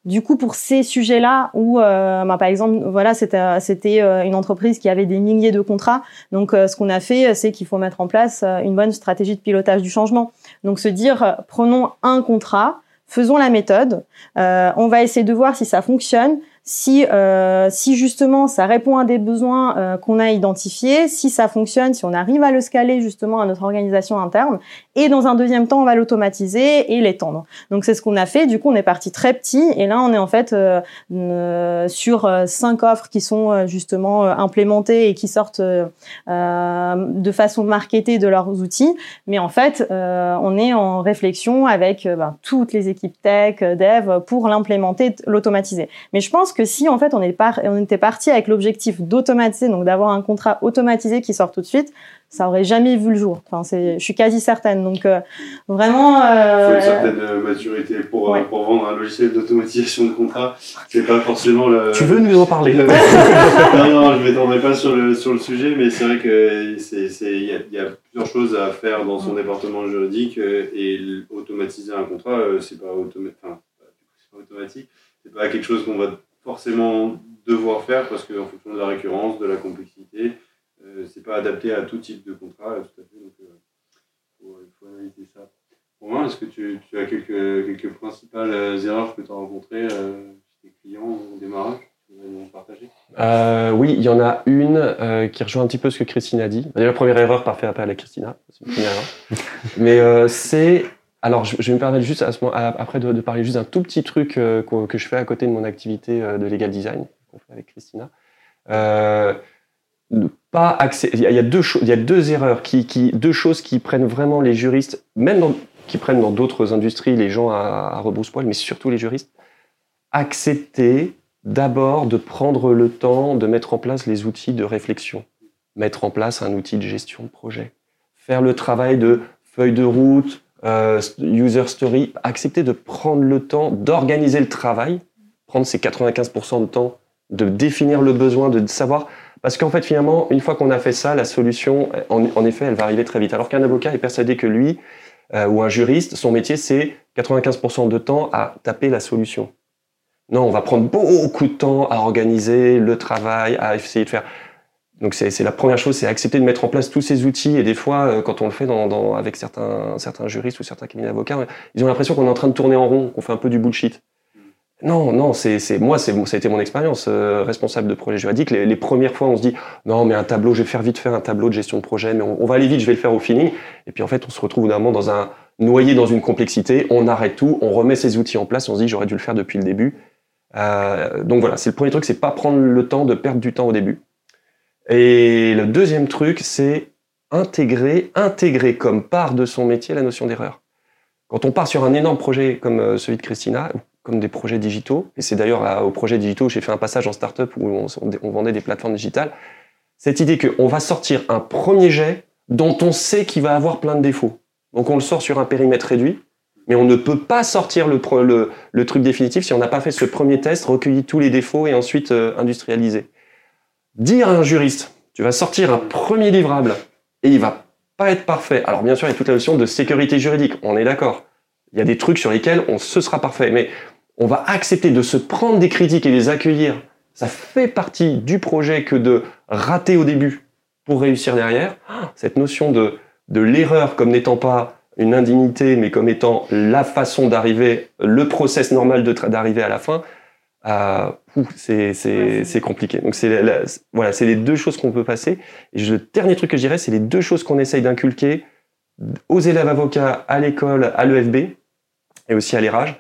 S4: du coup, pour ces sujets-là, où, euh, bah, par exemple, voilà, c'était, c'était une entreprise qui avait des milliers de contrats. Donc, ce qu'on a fait, c'est qu'il faut mettre en place une bonne stratégie de pilotage du changement. Donc, se dire, prenons un contrat, faisons la méthode, euh, on va essayer de voir si ça fonctionne, si euh, si justement ça répond à des besoins euh, qu'on a identifiés, si ça fonctionne, si on arrive à le scaler justement à notre organisation interne, et dans un deuxième temps on va l'automatiser et l'étendre. Donc c'est ce qu'on a fait. Du coup on est parti très petit et là on est en fait euh, sur cinq offres qui sont justement implémentées et qui sortent de façon marketée de leurs outils. Mais en fait on est en réflexion avec ben, toutes les équipes tech, dev pour l'implémenter, l'automatiser. Mais je pense que si en fait on, est on était parti avec l'objectif d'automatiser, donc d'avoir un contrat automatisé qui sort tout de suite, ça aurait jamais vu le jour. Enfin, c'est, je suis quasi certaine. Donc euh, vraiment.
S3: Euh, Il faut une certaine euh, maturité pour, pour vendre un logiciel d'automatisation de contrat. C'est pas forcément le.
S6: Tu veux nous en parler? <laughs>
S3: Non, non, je m'étendrai pas sur le sur le sujet, mais c'est vrai que c'est il y a, y a, plusieurs choses à faire dans son département juridique et automatiser un contrat, c'est pas, enfin, pas automatique. C'est pas quelque chose qu'on va forcément devoir faire parce qu'en fonction de la récurrence, de la complexité, euh, c'est pas adapté à tout type de contrat, tout à fait. Donc, il euh, faut, analyser ça. Romain, est-ce que tu, tu, as quelques, quelques principales euh, erreurs que tu as rencontrées chez tes clients au démarrage
S6: oui, il y en a une qui rejoint un petit peu ce que Christine a dit. La première erreur, par fait appel à Christina. C'est une première erreur. <laughs> Mais c'est alors, je, vais me permettre juste à ce moment, après de, parler juste d'un tout petit truc euh, que, je fais à côté de mon activité euh, de legal design qu'on fait avec Christina. Euh, pas il y, a deux y a deux erreurs qui, deux choses qui prennent vraiment les juristes, même dans, qui prennent dans d'autres industries les gens à, à rebrousse-poil, mais surtout les juristes, accepter d'abord de prendre le temps de mettre en place les outils de réflexion, mettre en place un outil de gestion de projet, faire le travail de feuille de route, euh, user story, accepter de prendre le temps d'organiser le travail, prendre ces 95% de temps, de définir le besoin, de savoir. Parce qu'en fait, finalement, une fois qu'on a fait ça, la solution, en, effet, elle va arriver très vite. Alors qu'un avocat est persuadé que lui, euh, ou un juriste, son métier, c'est 95% de temps à taper la solution. Non, on va prendre beaucoup de temps à organiser le travail, à essayer de faire. Donc c'est la première chose, c'est accepter de mettre en place tous ces outils. Et des fois, euh, quand on le fait dans, avec certains, certains juristes ou certains cabinets d'avocats, ils ont l'impression qu'on est en train de tourner en rond, qu'on fait un peu du bullshit. Non, non, c'est moi, c'est ça a été mon expérience euh, responsable de projet juridique. Les, premières fois, on se dit non, mais un tableau, je vais faire vite faire un tableau de gestion de projet, mais on, va aller vite, je vais le faire au feeling. Et puis en fait, on se retrouve vraiment dans un noyé dans une complexité. On arrête tout, on remet ces outils en place, on se dit j'aurais dû le faire depuis le début. Euh, donc voilà, c'est le premier truc, c'est pas prendre le temps de perdre du temps au début. Et le deuxième truc, c'est intégrer, intégrer comme part de son métier la notion d'erreur. Quand on part sur un énorme projet comme euh, celui de Christina, comme des projets digitaux, et c'est d'ailleurs au projet digitaux où j'ai fait un passage en startup où on, vendait des plateformes digitales, cette idée qu'on va sortir un premier jet dont on sait qu'il va avoir plein de défauts. Donc on le sort sur un périmètre réduit, mais on ne peut pas sortir le truc définitif si on n'a pas fait ce premier test, recueilli tous les défauts et ensuite euh, industrialisé dire à un juriste, tu vas sortir un premier livrable et il va pas être parfait. Alors bien sûr, il y a toute la notion de sécurité juridique, on est d'accord. Il y a des trucs sur lesquels on se sera parfait, mais on va accepter de se prendre des critiques et les accueillir. Ça fait partie du projet que de rater au début pour réussir derrière. Cette notion de, de l'erreur comme n'étant pas une indignité, mais comme étant la façon d'arriver, le process normal d'arriver à la fin, c'est compliqué. Donc c'est voilà, c'est les deux choses qu'on peut passer. Et le dernier truc que je dirais, c'est les deux choses qu'on essaye d'inculquer aux élèves avocats à l'école, à l'EFB et aussi à l'ERAGE.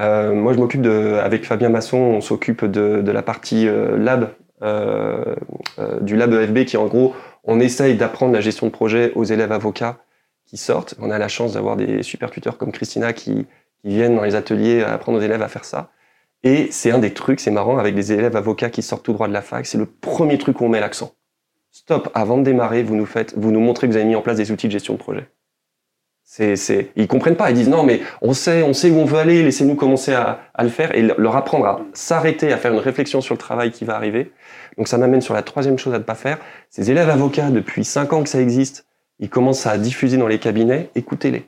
S6: Euh, moi, je m'occupe de, avec Fabien Masson, on s'occupe de, de, la partie euh, lab, euh, euh du lab EFB qui, en gros, on essaye d'apprendre la gestion de projet aux élèves avocats qui sortent. On a la chance d'avoir des super tuteurs comme Christina qui, qui viennent dans les ateliers apprendre aux élèves à faire ça. Et c'est un des trucs, c'est marrant, avec des élèves avocats qui sortent tout droit de la fac, c'est le premier truc où on met l'accent. Stop, avant de démarrer, vous nous faites, vous nous montrez que vous avez mis en place des outils de gestion de projet. C'est, c'est, ils comprennent pas, ils disent non, mais on sait, on sait où on veut aller, laissez-nous commencer à, à le faire et leur apprendre à s'arrêter, à faire une réflexion sur le travail qui va arriver. Donc ça m'amène sur la troisième chose à ne pas faire. Ces élèves avocats, depuis cinq ans que ça existe, ils commencent à diffuser dans les cabinets, écoutez-les.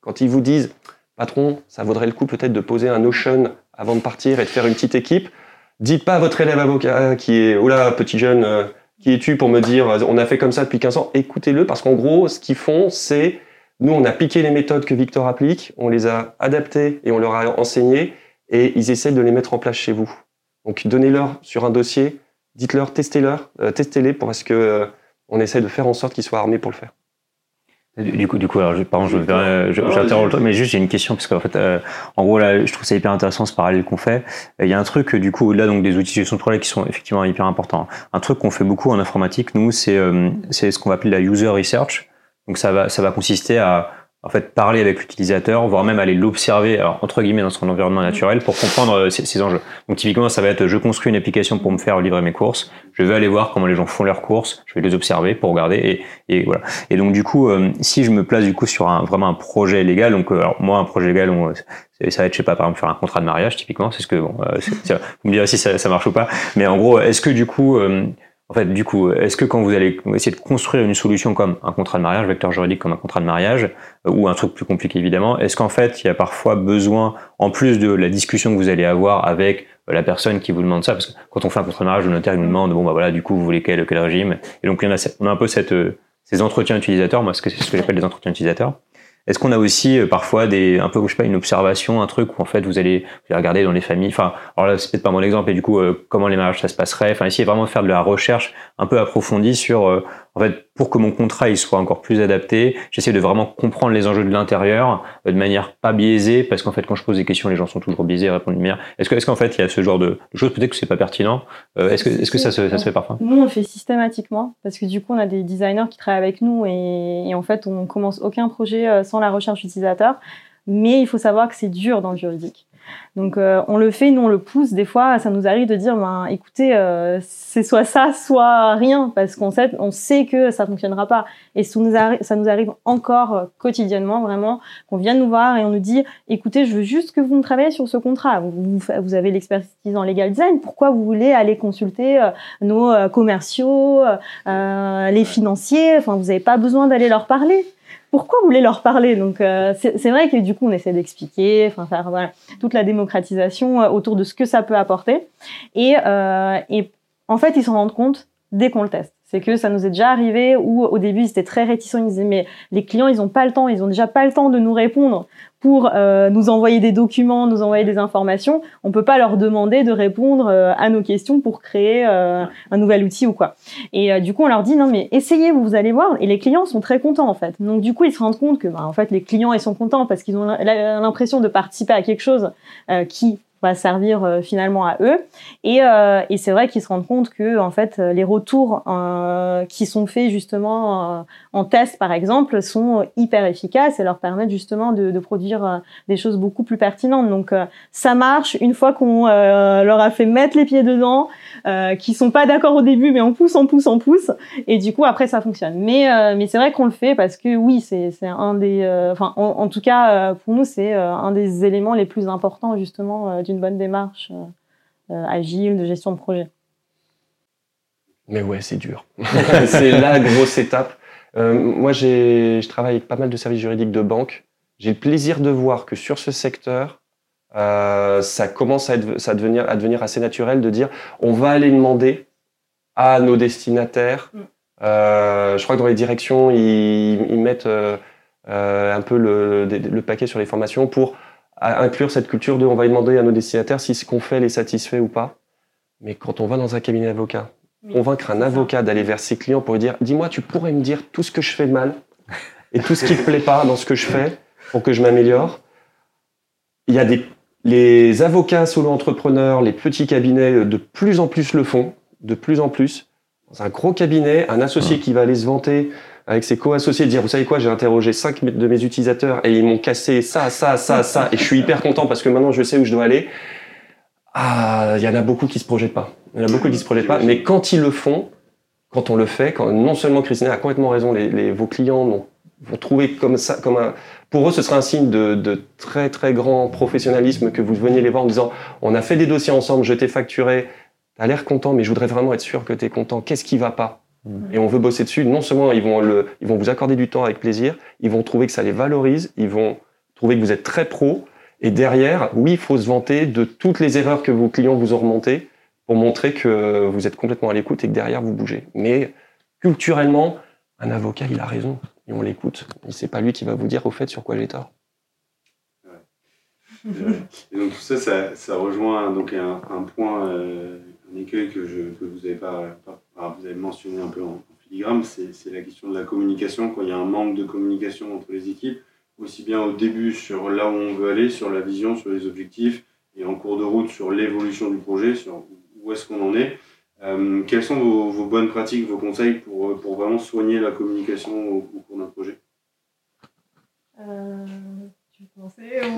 S6: Quand ils vous disent, patron, ça vaudrait le coup peut-être de poser un Notion avant de partir et de faire une petite équipe. Dites pas à votre élève avocat qui est, oh là, petit jeune, euh, qui es-tu pour me dire, on a fait comme ça depuis 15 ans Écoutez-le, parce qu'en gros, ce qu'ils font, c'est, nous, on a piqué les méthodes que Victor applique, on les a adaptées et on leur a enseignées, et ils essaient de les mettre en place chez vous. Donc, donnez-leur sur un dossier, dites-leur, testez-leur, euh, testez-les, parce que euh, on essaie de faire en sorte qu'ils soient armés pour le faire.
S5: Du coup, du coup, alors, je, pardon, je, j'interroge mais juste j'ai une question parce qu'en fait, euh, en gros là, je trouve ça hyper intéressant ce parallèle qu'on fait. Il y a un truc du coup là donc des outils de gestion de projet qui sont effectivement hyper importants. Un truc qu'on fait beaucoup en informatique, nous, c'est euh, c'est ce qu'on va appeler la user research. Donc ça va ça va consister à en fait parler avec l'utilisateur, voire même aller l'observer, entre guillemets dans son environnement naturel pour comprendre euh, ses, enjeux. Donc typiquement ça va être je construis une application pour me faire livrer mes courses, je vais aller voir comment les gens font leurs courses, je vais les observer pour regarder et, voilà. Et donc du coup euh, si je me place du coup sur un vraiment un projet légal, donc euh, moi un projet légal on, ça va être je sais pas par exemple faire un contrat de mariage typiquement, c'est ce que bon, vous me direz si ça, ça marche ou pas, mais en gros est-ce que du coup en fait, du coup, est-ce que quand vous allez essayer de construire une solution comme un contrat de mariage, vecteur juridique comme un contrat de mariage, euh, ou un truc plus compliqué évidemment, est-ce qu'en fait, il y a parfois besoin, en plus de la discussion que vous allez avoir avec euh, la personne qui vous demande ça, parce que quand on fait un contrat de mariage, le notaire il nous demande, bon bah voilà, du coup, vous voulez quel, quel régime, et donc on a, on a un peu cette, euh, ces entretiens utilisateurs, moi, c'est ce que j'appelle des entretiens utilisateurs. Est-ce qu'on a aussi euh, parfois des un peu je sais pas une observation, un truc où en fait vous allez, regarder dans les familles? Enfin, alors là c'est peut-être pas mon exemple et du coup euh, comment les mariages ça se passerait? Enfin essayer vraiment de faire de la recherche un peu approfondie sur euh, en fait pour que mon contrat il soit encore plus adapté. J'essaie de vraiment comprendre les enjeux de l'intérieur de manière pas biaisée parce qu'en fait quand je pose des questions les gens sont toujours biaisés à répondre d'une manière. Est-ce que est-ce qu'en fait il y a ce genre de, choses peut-être que c'est pas pertinent. est-ce que est-ce que ça se, ça se fait parfois?
S4: Nous on le fait systématiquement parce que du coup on a des designers qui travaillent avec nous et, et en fait on commence aucun projet sans la recherche utilisateur. Mais il faut savoir que c'est dur dans le juridique. Donc euh, on le fait, nous on le pousse. Des fois, ça nous arrive de dire, ben écoutez, euh, c'est soit ça, soit rien, parce qu'on sait, on sait que ça fonctionnera pas. Et ça nous, arrive, encore euh, quotidiennement, vraiment, qu'on vient nous voir et on nous dit, écoutez, je veux juste que vous me travaillez sur ce contrat. Vous, avez l'expertise en legal design. Pourquoi vous voulez aller consulter nos commerciaux, les financiers? Enfin, vous n'avez pas besoin d'aller leur parler pourquoi vous voulez leur parler? Donc euh, c'est vrai que du coup on essaie d'expliquer, enfin faire voilà, toute la démocratisation euh, autour de ce que ça peut apporter. Et, euh, et en fait ils s'en rendent compte dès qu'on le teste. C'est que ça nous est déjà arrivé où au début ils étaient très réticents, ils disaient mais les clients ils ont pas le temps, ils ont déjà pas le temps de nous répondre pour euh, nous envoyer des documents, nous envoyer des informations, on peut pas leur demander de répondre euh, à nos questions pour créer euh, un nouvel outil ou quoi. Et du coup, on leur dit non mais essayez, vous, allez voir. Et les clients sont très contents en fait. Donc du coup, ils se rendent compte que bah, en fait les clients ils sont contents parce qu'ils ont l'impression de participer à quelque chose qui va servir euh, finalement à eux. Et, euh, et c'est vrai qu'ils se rendent compte que en fait les retours euh, qui sont faits justement en test par exemple sont hyper efficaces et leur permettent justement de, de produire des choses beaucoup plus pertinentes. Donc ça marche une fois qu'on leur a fait mettre les pieds dedans, euh, qui sont pas d'accord au début, mais on pousse, on pousse, on pousse, et du coup après ça fonctionne. Mais mais c'est vrai qu'on le fait parce que oui c'est c'est un des, enfin en, en, tout cas pour nous c'est un des éléments les plus importants justement une bonne démarche euh, euh, agile de gestion de projet.
S6: Mais ouais, c'est dur. <laughs> <laughs> c'est la grosse étape. Euh, moi, je travaille avec pas mal de services juridiques de banque. J'ai le plaisir de voir que sur ce secteur, ça commence à, être, ça devenir, à devenir assez naturel de dire on va aller demander à nos destinataires. Mm. je crois que dans les directions, ils, ils mettent un peu le, le, paquet sur les formations pour inclure cette culture de on va demander à nos destinataires si ce qu'on fait les satisfait ou pas. Mais quand on va dans un cabinet d'avocat, convaincre un avocat d'aller vers ses clients pour lui dire dis-moi, tu pourrais me dire tout ce que je fais de mal et tout ce qui ne plaît pas dans ce que je fais pour que je m'améliore. Il y a des les avocats solo-entrepreneurs, les petits cabinets de plus en plus le font, de plus en plus. Dans un gros cabinet, un associé qui va aller se vanter avec ses co-associés, dire, vous savez quoi, j'ai interrogé cinq de mes utilisateurs et ils m'ont cassé ça, ça, ça, ça, et je suis hyper content parce que maintenant je sais où je dois aller. Ah, il y en a beaucoup qui se projettent pas. Il y en a beaucoup qui se projettent pas. Mais quand ils le font, quand on le fait, quand non seulement Christina a complètement raison, les, vos clients vont trouver comme ça, comme un, pour eux, ce serait un signe de, de, très très grand professionnalisme que vous veniez les voir en disant, on a fait des dossiers ensemble, je t'ai facturé, t'as l'air content, mais je voudrais vraiment être sûr que t'es content. Qu'est-ce qui va pas? Et on veut bosser dessus. Non seulement ils vont, ils vont vous accorder du temps avec plaisir, ils vont trouver que ça les valorise, ils vont trouver que vous êtes très pro. Et derrière, oui, il faut se vanter de toutes les erreurs que vos clients vous ont remontées pour montrer que vous êtes complètement à l'écoute et que derrière vous bougez. Mais culturellement, un avocat, il a raison et on l'écoute. Et c'est pas lui qui va vous dire au fait sur quoi j'ai tort.
S3: Et donc tout ça, ça, rejoint donc un, point euh, un écueil que, vous avez pas, mentionné un peu en, filigrane, c'est la question de la communication. Quand il y a un manque de communication entre les équipes, aussi bien au début sur là où on veut aller, sur la vision, sur les objectifs, et en cours de route sur l'évolution du projet, sur où est-ce qu'on en est. Euh, quelles sont vos, bonnes pratiques, vos conseils pour, vraiment soigner la communication au, au cours d'un projet?
S4: Euh,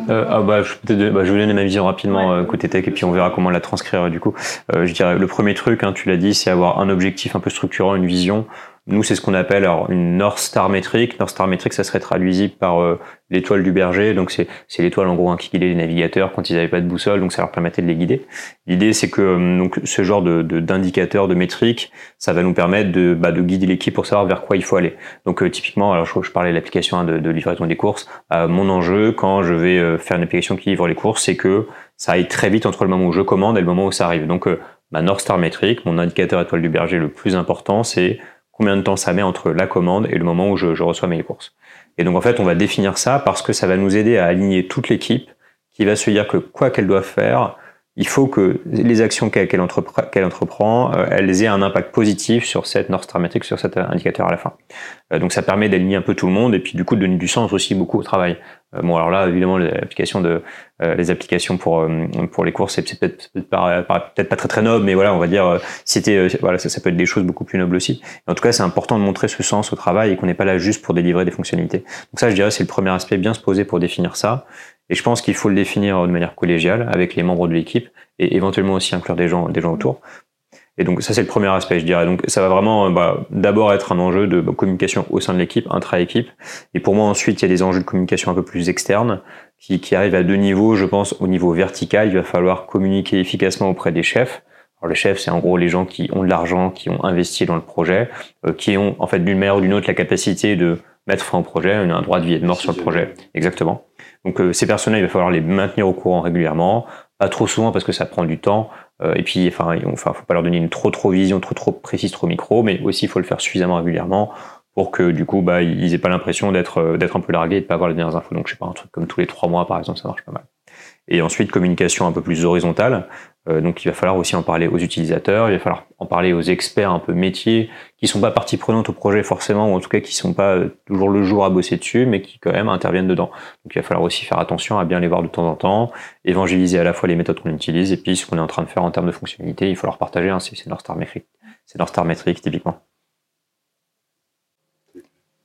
S5: euh, ah bah, je, bah, je vais vous donner ma vision rapidement euh, côté tech et puis on verra comment la transcrire du coup. Euh, je dirais le premier truc, hein, tu l'as dit, c'est avoir un objectif un peu structurant, une vision. Nous, c'est ce qu'on appelle alors une North Star métrique. North Star métrique, ça serait traduisible par euh, l'étoile du berger. Donc, c'est, c'est l'étoile en gros hein, qui guidait les navigateurs quand ils n'avaient pas de boussole, donc ça leur permettait de les guider. L'idée, c'est que euh, donc ce genre de, de, d'indicateurs, de métriques, ça va nous permettre de, bah, de guider l'équipe pour savoir vers quoi il faut aller. Donc, euh, typiquement, alors je, je parlais de l'application hein, de, de, livraison des courses. mon enjeu, quand je vais faire une application qui livre les courses, c'est que ça aille très vite entre le moment où je commande et le moment où ça arrive. Donc, ma North Star métrique, mon indicateur étoile du berger le plus important, c'est combien de temps ça met entre la commande et le moment où je, reçois mes courses. Et donc en fait, on va définir ça parce que ça va nous aider à aligner toute l'équipe qui va se dire que quoi qu'elle doit faire, il faut que les actions qu'elle entreprend, euh, elles aient un impact positif sur cette North Star sur cet indicateur à la fin. Euh, donc ça permet d'aligner un peu tout le monde et puis du coup de donner du sens aussi beaucoup au travail. Euh, bon alors là évidemment l'application de les applications pour pour les courses c'est peut-être peut-être pas très très noble mais voilà on va dire c'était voilà ça, ça, peut être des choses beaucoup plus nobles aussi. en tout cas c'est important de montrer ce sens au travail et qu'on n'est pas là juste pour délivrer des fonctionnalités. Donc ça je dirais c'est le premier aspect bien se poser pour définir ça. Et je pense qu'il faut le définir de manière collégiale avec les membres de l'équipe et éventuellement aussi inclure des gens, des gens autour. Et donc ça c'est le premier aspect, je dirais. Donc ça va vraiment bah, d'abord être un enjeu de bah, communication au sein de l'équipe, intra-équipe. Et pour moi ensuite il y a des enjeux de communication un peu plus externes qui, qui arrivent à deux niveaux. Je pense au niveau vertical, il va falloir communiquer efficacement auprès des chefs. Alors les chefs, c'est en gros les gens qui ont de l'argent, qui ont investi dans le projet, euh, qui ont en fait d'une manière ou d'une autre la capacité de mettre fin au projet, un droit de vie et de mort sur le projet. Exactement. Donc euh, ces personnes-là, il va falloir les maintenir au courant régulièrement, pas trop souvent parce que ça prend du temps. Euh, et puis, enfin, enfin, faut pas leur donner une trop trop vision, trop trop précise, trop micro, mais aussi il faut le faire suffisamment régulièrement pour que du coup, bah, ils aient pas l'impression d'être euh, d'être un peu largués et de pas avoir les dernières infos. Donc, je sais pas, un truc comme tous les trois mois, par exemple, ça marche pas mal. Et ensuite, communication un peu plus horizontale. Euh, donc il va falloir aussi en parler aux utilisateurs, il va falloir en parler aux experts un peu métiers qui sont pas partie prenante au projet forcément, ou en tout cas qui sont pas euh, toujours le jour à bosser dessus, mais qui quand même interviennent dedans. Donc il va falloir aussi faire attention à bien les voir de temps en temps, évangéliser à la fois les méthodes qu'on utilise et puis ce qu'on est en train de faire en termes de fonctionnalité, il faut leur partager, hein, c'est leur star métrique. C'est leur star typiquement.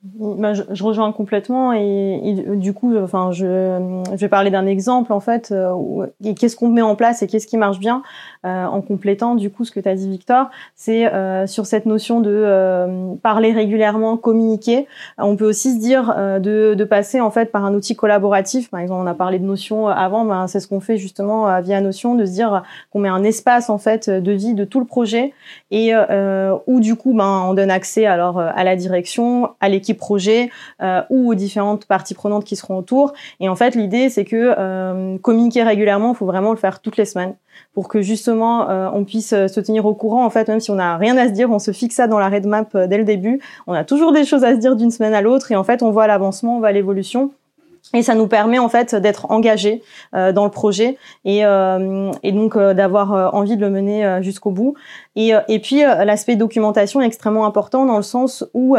S4: Bah, je, je, rejoins complètement et, du coup, enfin, je, je vais parler d'un exemple en fait. Euh, qu'est-ce qu'on met en place et qu'est-ce qui marche bien euh, en complétant du coup ce que tu as dit Victor, c'est euh, sur cette notion de euh, parler régulièrement, communiquer. On peut aussi se dire euh, de, de, passer en fait par un outil collaboratif. Par exemple, on a parlé de Notion avant, ben, c'est ce qu'on fait justement via Notion, de se dire qu'on met un espace en fait de vie de tout le projet et où du coup ben, on donne accès alors à la direction, à l'équipe projet ou aux différentes parties prenantes qui seront autour. Et en fait, l'idée, c'est que communiquer régulièrement, il faut vraiment le faire toutes les semaines pour que justement on puisse se tenir au courant. En fait, même si on n'a rien à se dire, on se fixe ça dans la roadmap dès le début. On a toujours des choses à se dire d'une semaine à l'autre et en fait, on voit l'avancement, on voit l'évolution. Et ça nous permet en fait d'être engagés euh, dans le projet et, euh, et donc euh, d'avoir euh, envie de le mener euh, jusqu'au bout. Et, et puis l'aspect documentation est extrêmement important dans le sens où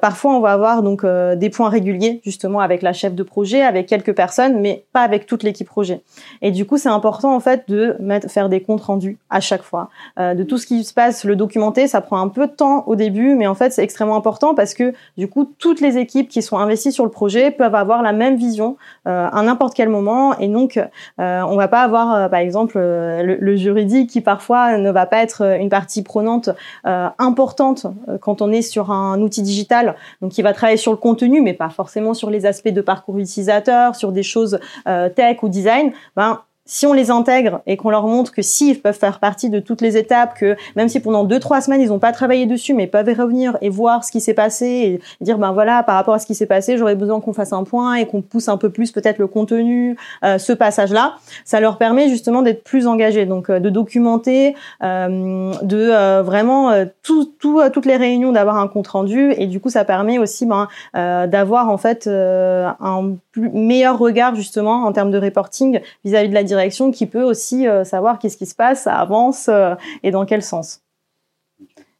S4: parfois on va avoir donc des points réguliers justement avec la chef de projet, avec quelques personnes, mais pas avec toute l'équipe projet. Et du coup c'est important en fait de faire des comptes rendus à chaque fois de tout ce qui se passe, le documenter. Ça prend un peu de temps au début, mais en fait c'est extrêmement important parce que du coup toutes les équipes qui sont investies sur le projet peuvent avoir la même vision euh, à n'importe quel moment. Et donc, euh, on va pas avoir, euh, par exemple, le, juridique qui parfois ne va pas être une partie prenante importante quand on est sur un outil digital, donc qui va travailler sur le contenu, mais pas forcément sur les aspects de parcours utilisateur, sur des choses tech ou design. Ben, si on les intègre et qu'on leur montre que si peuvent faire partie de toutes les étapes, que même si pendant deux trois semaines ils n'ont pas travaillé dessus, mais peuvent revenir et voir ce qui s'est passé et dire ben voilà par rapport à ce qui s'est passé, j'aurais besoin qu'on fasse un point et qu'on pousse un peu plus peut-être le contenu, euh, ce passage-là, ça leur permet justement d'être plus engagés, donc euh, de documenter, euh, de vraiment tout, tout, toutes les réunions d'avoir un compte rendu et du coup ça permet aussi ben, d'avoir en fait un plus, meilleur regard justement en termes de reporting vis-à-vis de la direction qui peut aussi euh, savoir qu'est-ce qui se passe, ça avance euh, et dans quel sens.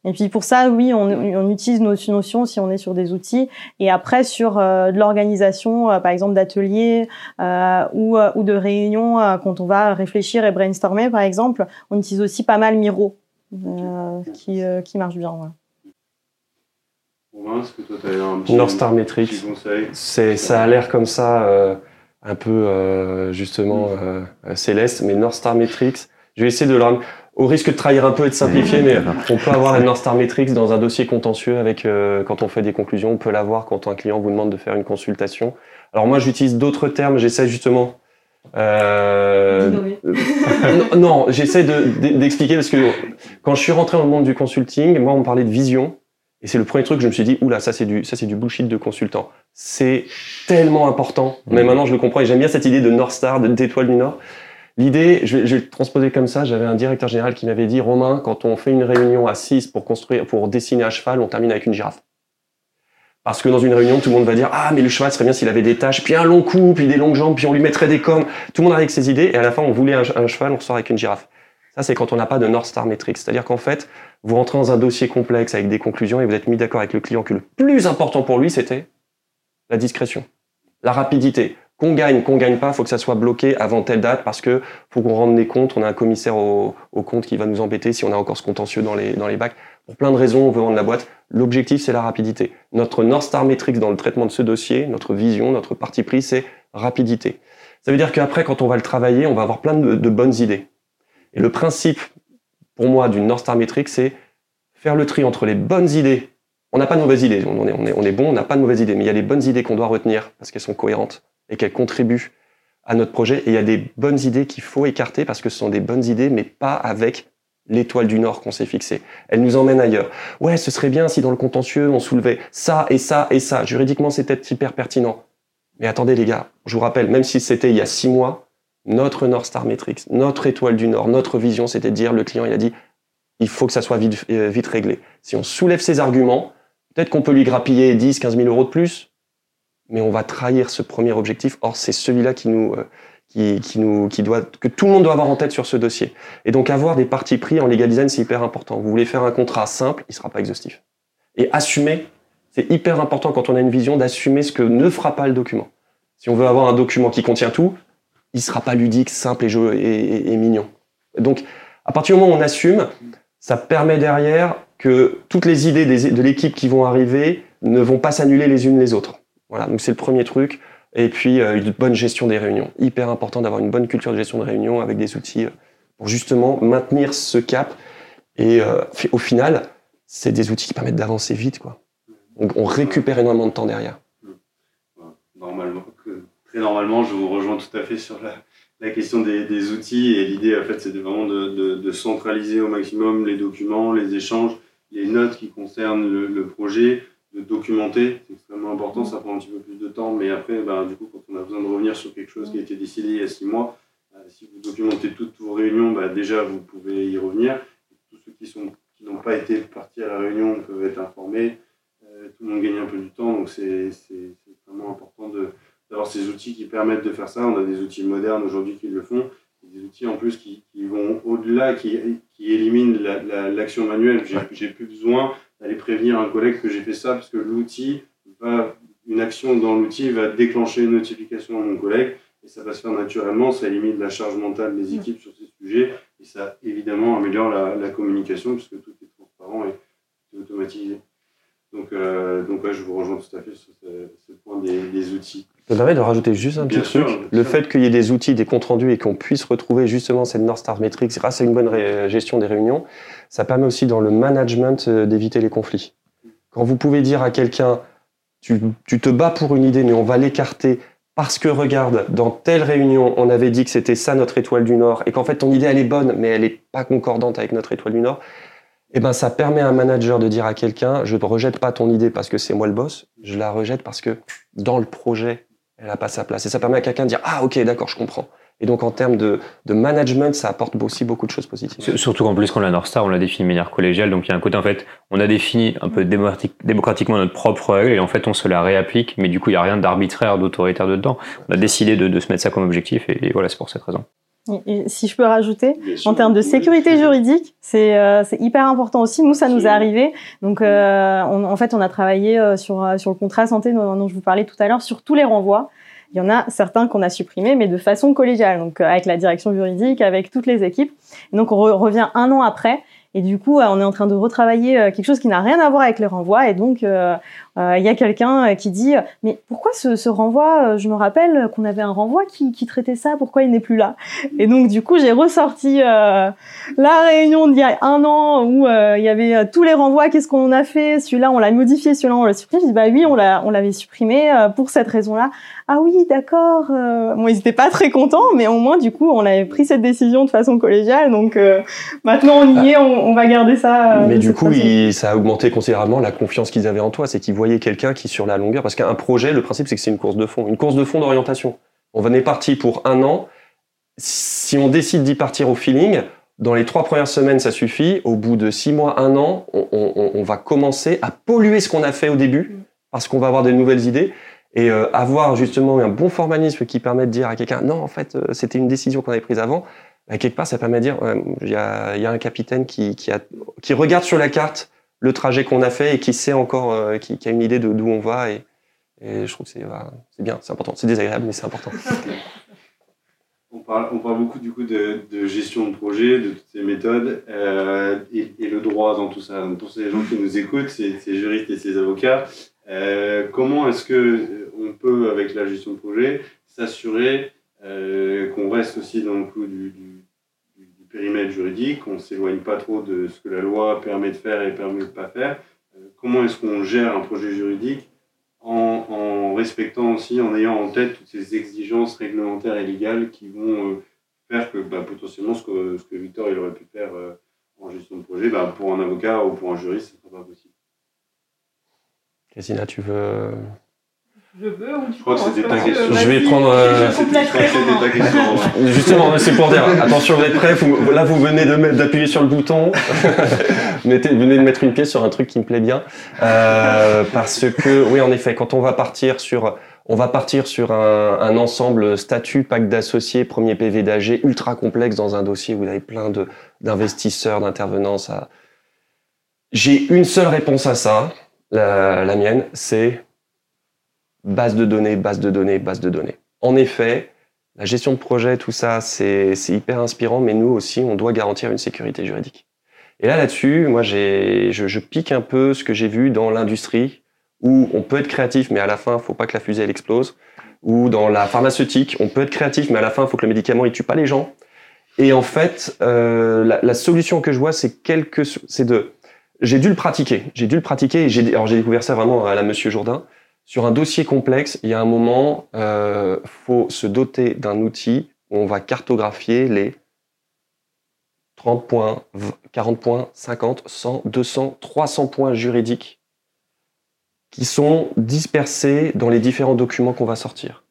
S4: Et puis pour ça, oui, on, on, utilise nos notions si on est sur des outils. Et après, sur euh, de l'organisation, par exemple d'ateliers ou, ou, de réunions, quand on va réfléchir et brainstormer, par exemple, on utilise aussi pas mal Miro, qui, qui marche bien. Voilà
S3: est-ce que toi, tu as un petit,
S6: North Star Metrics. Ça a l'air comme ça, euh, un peu euh, justement mm. euh, céleste, mais North Star Metrics, je vais essayer de le. Au risque de trahir un peu et de simplifier, mais on peut avoir la North Star Metrics dans un dossier contentieux avec quand on fait des conclusions. On peut l'avoir quand un client vous demande de faire une consultation. Alors moi, j'utilise d'autres termes. J'essaie justement euh, <laughs> non, j'essaie d'expliquer parce que quand je suis rentré dans le monde du consulting, moi on me parlait de vision et c'est le premier truc que je me suis dit, oula, ça c'est du, ça c'est du bullshit de consultant. C'est tellement important. Mais mmh. maintenant je le comprends et j'aime bien cette idée de North Star, d'étoile du Nord. L'idée, je vais, je vais le transposer comme ça. J'avais un directeur général qui m'avait dit, Romain, quand on fait une réunion à 6 pour construire, pour dessiner un cheval, on termine avec une girafe. Parce que dans une réunion, tout le monde va dire, ah, mais le cheval serait bien s'il avait des taches, puis un long cou, puis des longues jambes, puis on lui mettrait des cornes. Tout le monde arrive avec ses idées et à la fin, on voulait un, un cheval, on sort avec une girafe. Ça, c'est quand on n'a pas de North Star Metrics. C'est-à-dire qu'en fait, vous rentrez dans un dossier complexe avec des conclusions et vous êtes mis d'accord avec le client que le plus important pour lui, c'était la discrétion, la rapidité. Qu'on gagne, qu'on gagne pas, faut que ça soit bloqué avant telle date parce que faut qu'on rende les comptes. On a un commissaire au, compte qui va nous embêter si on a encore ce contentieux dans les, dans les bacs. Pour plein de raisons, on veut vendre la boîte. L'objectif, c'est la rapidité. Notre North Star Metrics dans le traitement de ce dossier, notre vision, notre parti pris, c'est rapidité. Ça veut dire qu'après, quand on va le travailler, on va avoir plein de bonnes idées. Et le principe, pour moi, d'une North Star Metric, c'est faire le tri entre les bonnes idées. On n'a pas de mauvaises idées, on est, on est, on est bon, on n'a pas de mauvaises idées, mais il y a les bonnes idées qu'on doit retenir parce qu'elles sont cohérentes et qu'elles contribuent à notre projet. Et il y a des bonnes idées qu'il faut écarter parce que ce sont des bonnes idées, mais pas avec l'étoile du Nord qu'on s'est fixée. Elles nous emmènent ailleurs. Ouais, ce serait bien si dans le contentieux, on soulevait ça et ça et ça. Juridiquement, c'est peut-être hyper pertinent. Mais attendez les gars, je vous rappelle, même si c'était il y a six mois, notre North Star Metrics, notre étoile du Nord, notre vision, c'était de dire, le client, il a dit, il faut que ça soit vite, euh, vite réglé. Si on soulève ces arguments, peut-être qu'on peut lui grappiller 10, 15 000 euros de plus, mais on va trahir ce premier objectif. Or, c'est celui-là qui nous, euh, qui, qui, nous, qui doit, que tout le monde doit avoir en tête sur ce dossier. Et donc, avoir des parties pris en legal design, c'est hyper important. Vous voulez faire un contrat simple, il sera pas exhaustif. Et assumer, c'est hyper important quand on a une vision d'assumer ce que ne fera pas le document. Si on veut avoir un document qui contient tout, il sera pas ludique, simple et, mignon. Donc, à partir du moment où on assume, ça permet derrière que toutes les idées de l'équipe qui vont arriver ne vont pas s'annuler les unes les autres. Voilà, donc c'est le premier truc. Et puis euh, une bonne gestion des réunions. Hyper important d'avoir une bonne culture de gestion de réunion avec des outils euh, pour justement maintenir ce cap. Et euh, au final, c'est des outils qui permettent d'avancer vite. Donc on récupère énormément de temps derrière.
S3: Normalement, très normalement, je vous rejoins tout à fait sur la, question des, outils et l'idée, en fait, c'est vraiment de, centraliser au maximum les documents, les échanges, les notes qui concernent le, projet, de documenter, c'est extrêmement important, ça prend un petit peu plus de temps, mais après, ben, du coup, quand on a besoin de revenir sur quelque chose qui a été décidé il y a six mois, euh, si vous documentez toutes vos réunions, ben, déjà, vous pouvez y revenir. Tous ceux qui n'ont pas été partis à la réunion peuvent être informés. Euh, tout le monde gagne un peu du temps, donc c'est vraiment important d'avoir ces outils qui permettent de faire ça. On a des outils modernes aujourd'hui qui le font, des outils en plus qui, vont au-delà, qui, qui, éliminent l'action la, manuelle. J'ai plus besoin d'aller prévenir un collègue que j'ai fait ça parce que l'outil va, une action dans l'outil va déclencher une notification à mon collègue et ça va se faire naturellement. Ça élimine la charge mentale des équipes sur ces sujets et ça évidemment améliore la, la communication puisque tout est transparent et automatisé. Donc, euh, donc je vous rejoins tout à fait sur ce, point des, outils.
S6: Ça me permet de rajouter juste un petit truc. le fait qu'il y ait des outils, des comptes rendus et qu'on puisse retrouver justement cette North Star Metrics grâce à une bonne gestion des réunions, ça permet aussi dans le management euh, d'éviter les conflits. Quand vous pouvez dire à quelqu'un, tu, tu, te bats pour une idée, mais on va l'écarter parce que regarde, dans telle réunion, on avait dit que c'était ça notre étoile du Nord, et qu'en fait ton idée elle est bonne, mais elle n'est pas concordante avec notre étoile du Nord, eh ben, ça permet à un manager de dire à quelqu'un, je ne rejette pas ton idée parce que c'est moi le boss, je la rejette parce que dans le projet, elle n'a pas sa place. Et ça permet à quelqu'un de dire, ah ok, d'accord, je comprends. Et donc en termes de, de, management, ça apporte aussi beaucoup de choses positives.
S5: Surtout qu'en plus, quand la North Star, on l'a défini de manière collégiale, donc il y a un côté, en fait, on a défini un peu démocratiquement notre propre règle, et en fait, on se la réapplique, mais du coup, il n'y a rien d'arbitraire, d'autoritaire dedans. On a décidé de, de, se mettre ça comme objectif, et voilà, c'est pour cette raison.
S4: Et si je peux rajouter, en termes de sécurité juridique, c'est euh, hyper important aussi. Nous, ça nous est arrivé. Donc, euh, on, en fait, on a travaillé euh, sur, euh, sur le contrat santé dont, dont je vous parlais tout à l'heure, sur tous les renvois. Il y en a certains qu'on a supprimés, mais de façon collégiale, donc avec la direction juridique, avec toutes les équipes. Et donc, on revient un an après. Et du coup, on est en train de retravailler quelque chose qui n'a rien à voir avec les renvois. Et donc, euh, il y a quelqu'un euh, qui dit mais pourquoi ce, ce renvoi euh, Je me rappelle qu'on avait un renvoi qui, qui traitait ça. Pourquoi il n'est plus là? Et donc du coup j'ai ressorti la réunion d'il y a un an où il y avait tous les renvois. Qu'est-ce qu'on a fait? Celui-là on l'a modifié, celui-là on l'a supprimé. Je dis bah oui on l'a on l'avait supprimé pour cette raison-là. Ah oui d'accord. bon ils étaient pas très contents mais au moins du coup on avait pris cette décision de façon collégiale. Donc maintenant on y est, on, on va garder ça.
S6: mais du coup il, ça a augmenté considérablement la confiance qu'ils avaient en toi. C'est qu'ils voyez quelqu'un qui, sur la longueur, parce qu'un projet, le principe, c'est que c'est une course de fond, une course de fond d'orientation. On est parti pour un an. Si on décide d'y partir au feeling, dans les trois premières semaines, ça suffit. Au bout de six mois, un an, on, va commencer à polluer ce qu'on a fait au début, parce qu'on va avoir des nouvelles idées. Et euh, avoir justement un bon formalisme qui permet de dire à quelqu'un, non, en fait, euh, c'était une décision qu'on avait prise avant, bah, quelque part, ça permet de dire, il y, a, y, a, un capitaine qui, qui, a, qui regarde sur la carte le trajet qu'on a fait et qui sait encore, euh, qui, a une idée de d'où on va. Et, je trouve que c'est bien, c'est important. C'est désagréable, mais c'est important.
S3: On parle, beaucoup du coup de, gestion de projet, de toutes ces méthodes euh, et, le droit dans tout ça. pour ces gens qui nous écoutent, ces, juristes et ces avocats, euh, comment est-ce que on peut, avec la gestion de projet, s'assurer qu'on reste aussi dans le coup du, du périmètre juridique, on ne s'éloigne pas trop de ce que la loi permet de faire et permet de ne pas faire. Euh, comment est-ce qu'on gère un projet juridique en, respectant aussi, en ayant en tête toutes ces exigences réglementaires et légales qui vont euh, faire que bah, potentiellement ce que, ce que Victor il aurait pu faire euh, en gestion de projet, bah, pour un avocat ou pour un juriste, ce ne sera pas possible.
S6: Christina, tu veux
S4: je veux ou tu
S3: Je crois que c'était ta question.
S6: Je vais prendre. Euh... Justement, c'est pour dire attention, vous êtes prêts. Là, vous venez d'appuyer sur le bouton. <laughs> Mettez, venez de mettre une pièce sur un truc qui me plaît bien. Euh, parce que, oui, en effet, quand on va partir sur. On va partir sur un, un ensemble statut, pacte d'associés, premier PV d'AG, ultra complexe dans un dossier où vous avez plein d'investisseurs, d'intervenants. Ça... J'ai une seule réponse à ça, la, la mienne, c'est base de données, base de données, base de données. En effet, la gestion de projet, tout ça, c'est hyper inspirant, mais nous aussi, on doit garantir une sécurité juridique. Et là, là-dessus, moi, je, je pique un peu ce que j'ai vu dans l'industrie, où on peut être créatif, mais à la fin, faut pas que la fusée elle explose. Ou dans la pharmaceutique, on peut être créatif, mais à la fin, faut que le médicament il tue pas les gens. Et en fait, euh, la, la, solution que je vois, c'est quelque, c'est de, j'ai dû le pratiquer. J'ai dû le pratiquer. Et alors j'ai découvert ça vraiment à la Monsieur Jourdain sur un dossier complexe, il y a un moment, il euh, faut se doter d'un outil où on va cartographier les 30 points, 40 points, 50, 100, 200, 300 points juridiques qui sont dispersés dans les différents documents qu'on va sortir.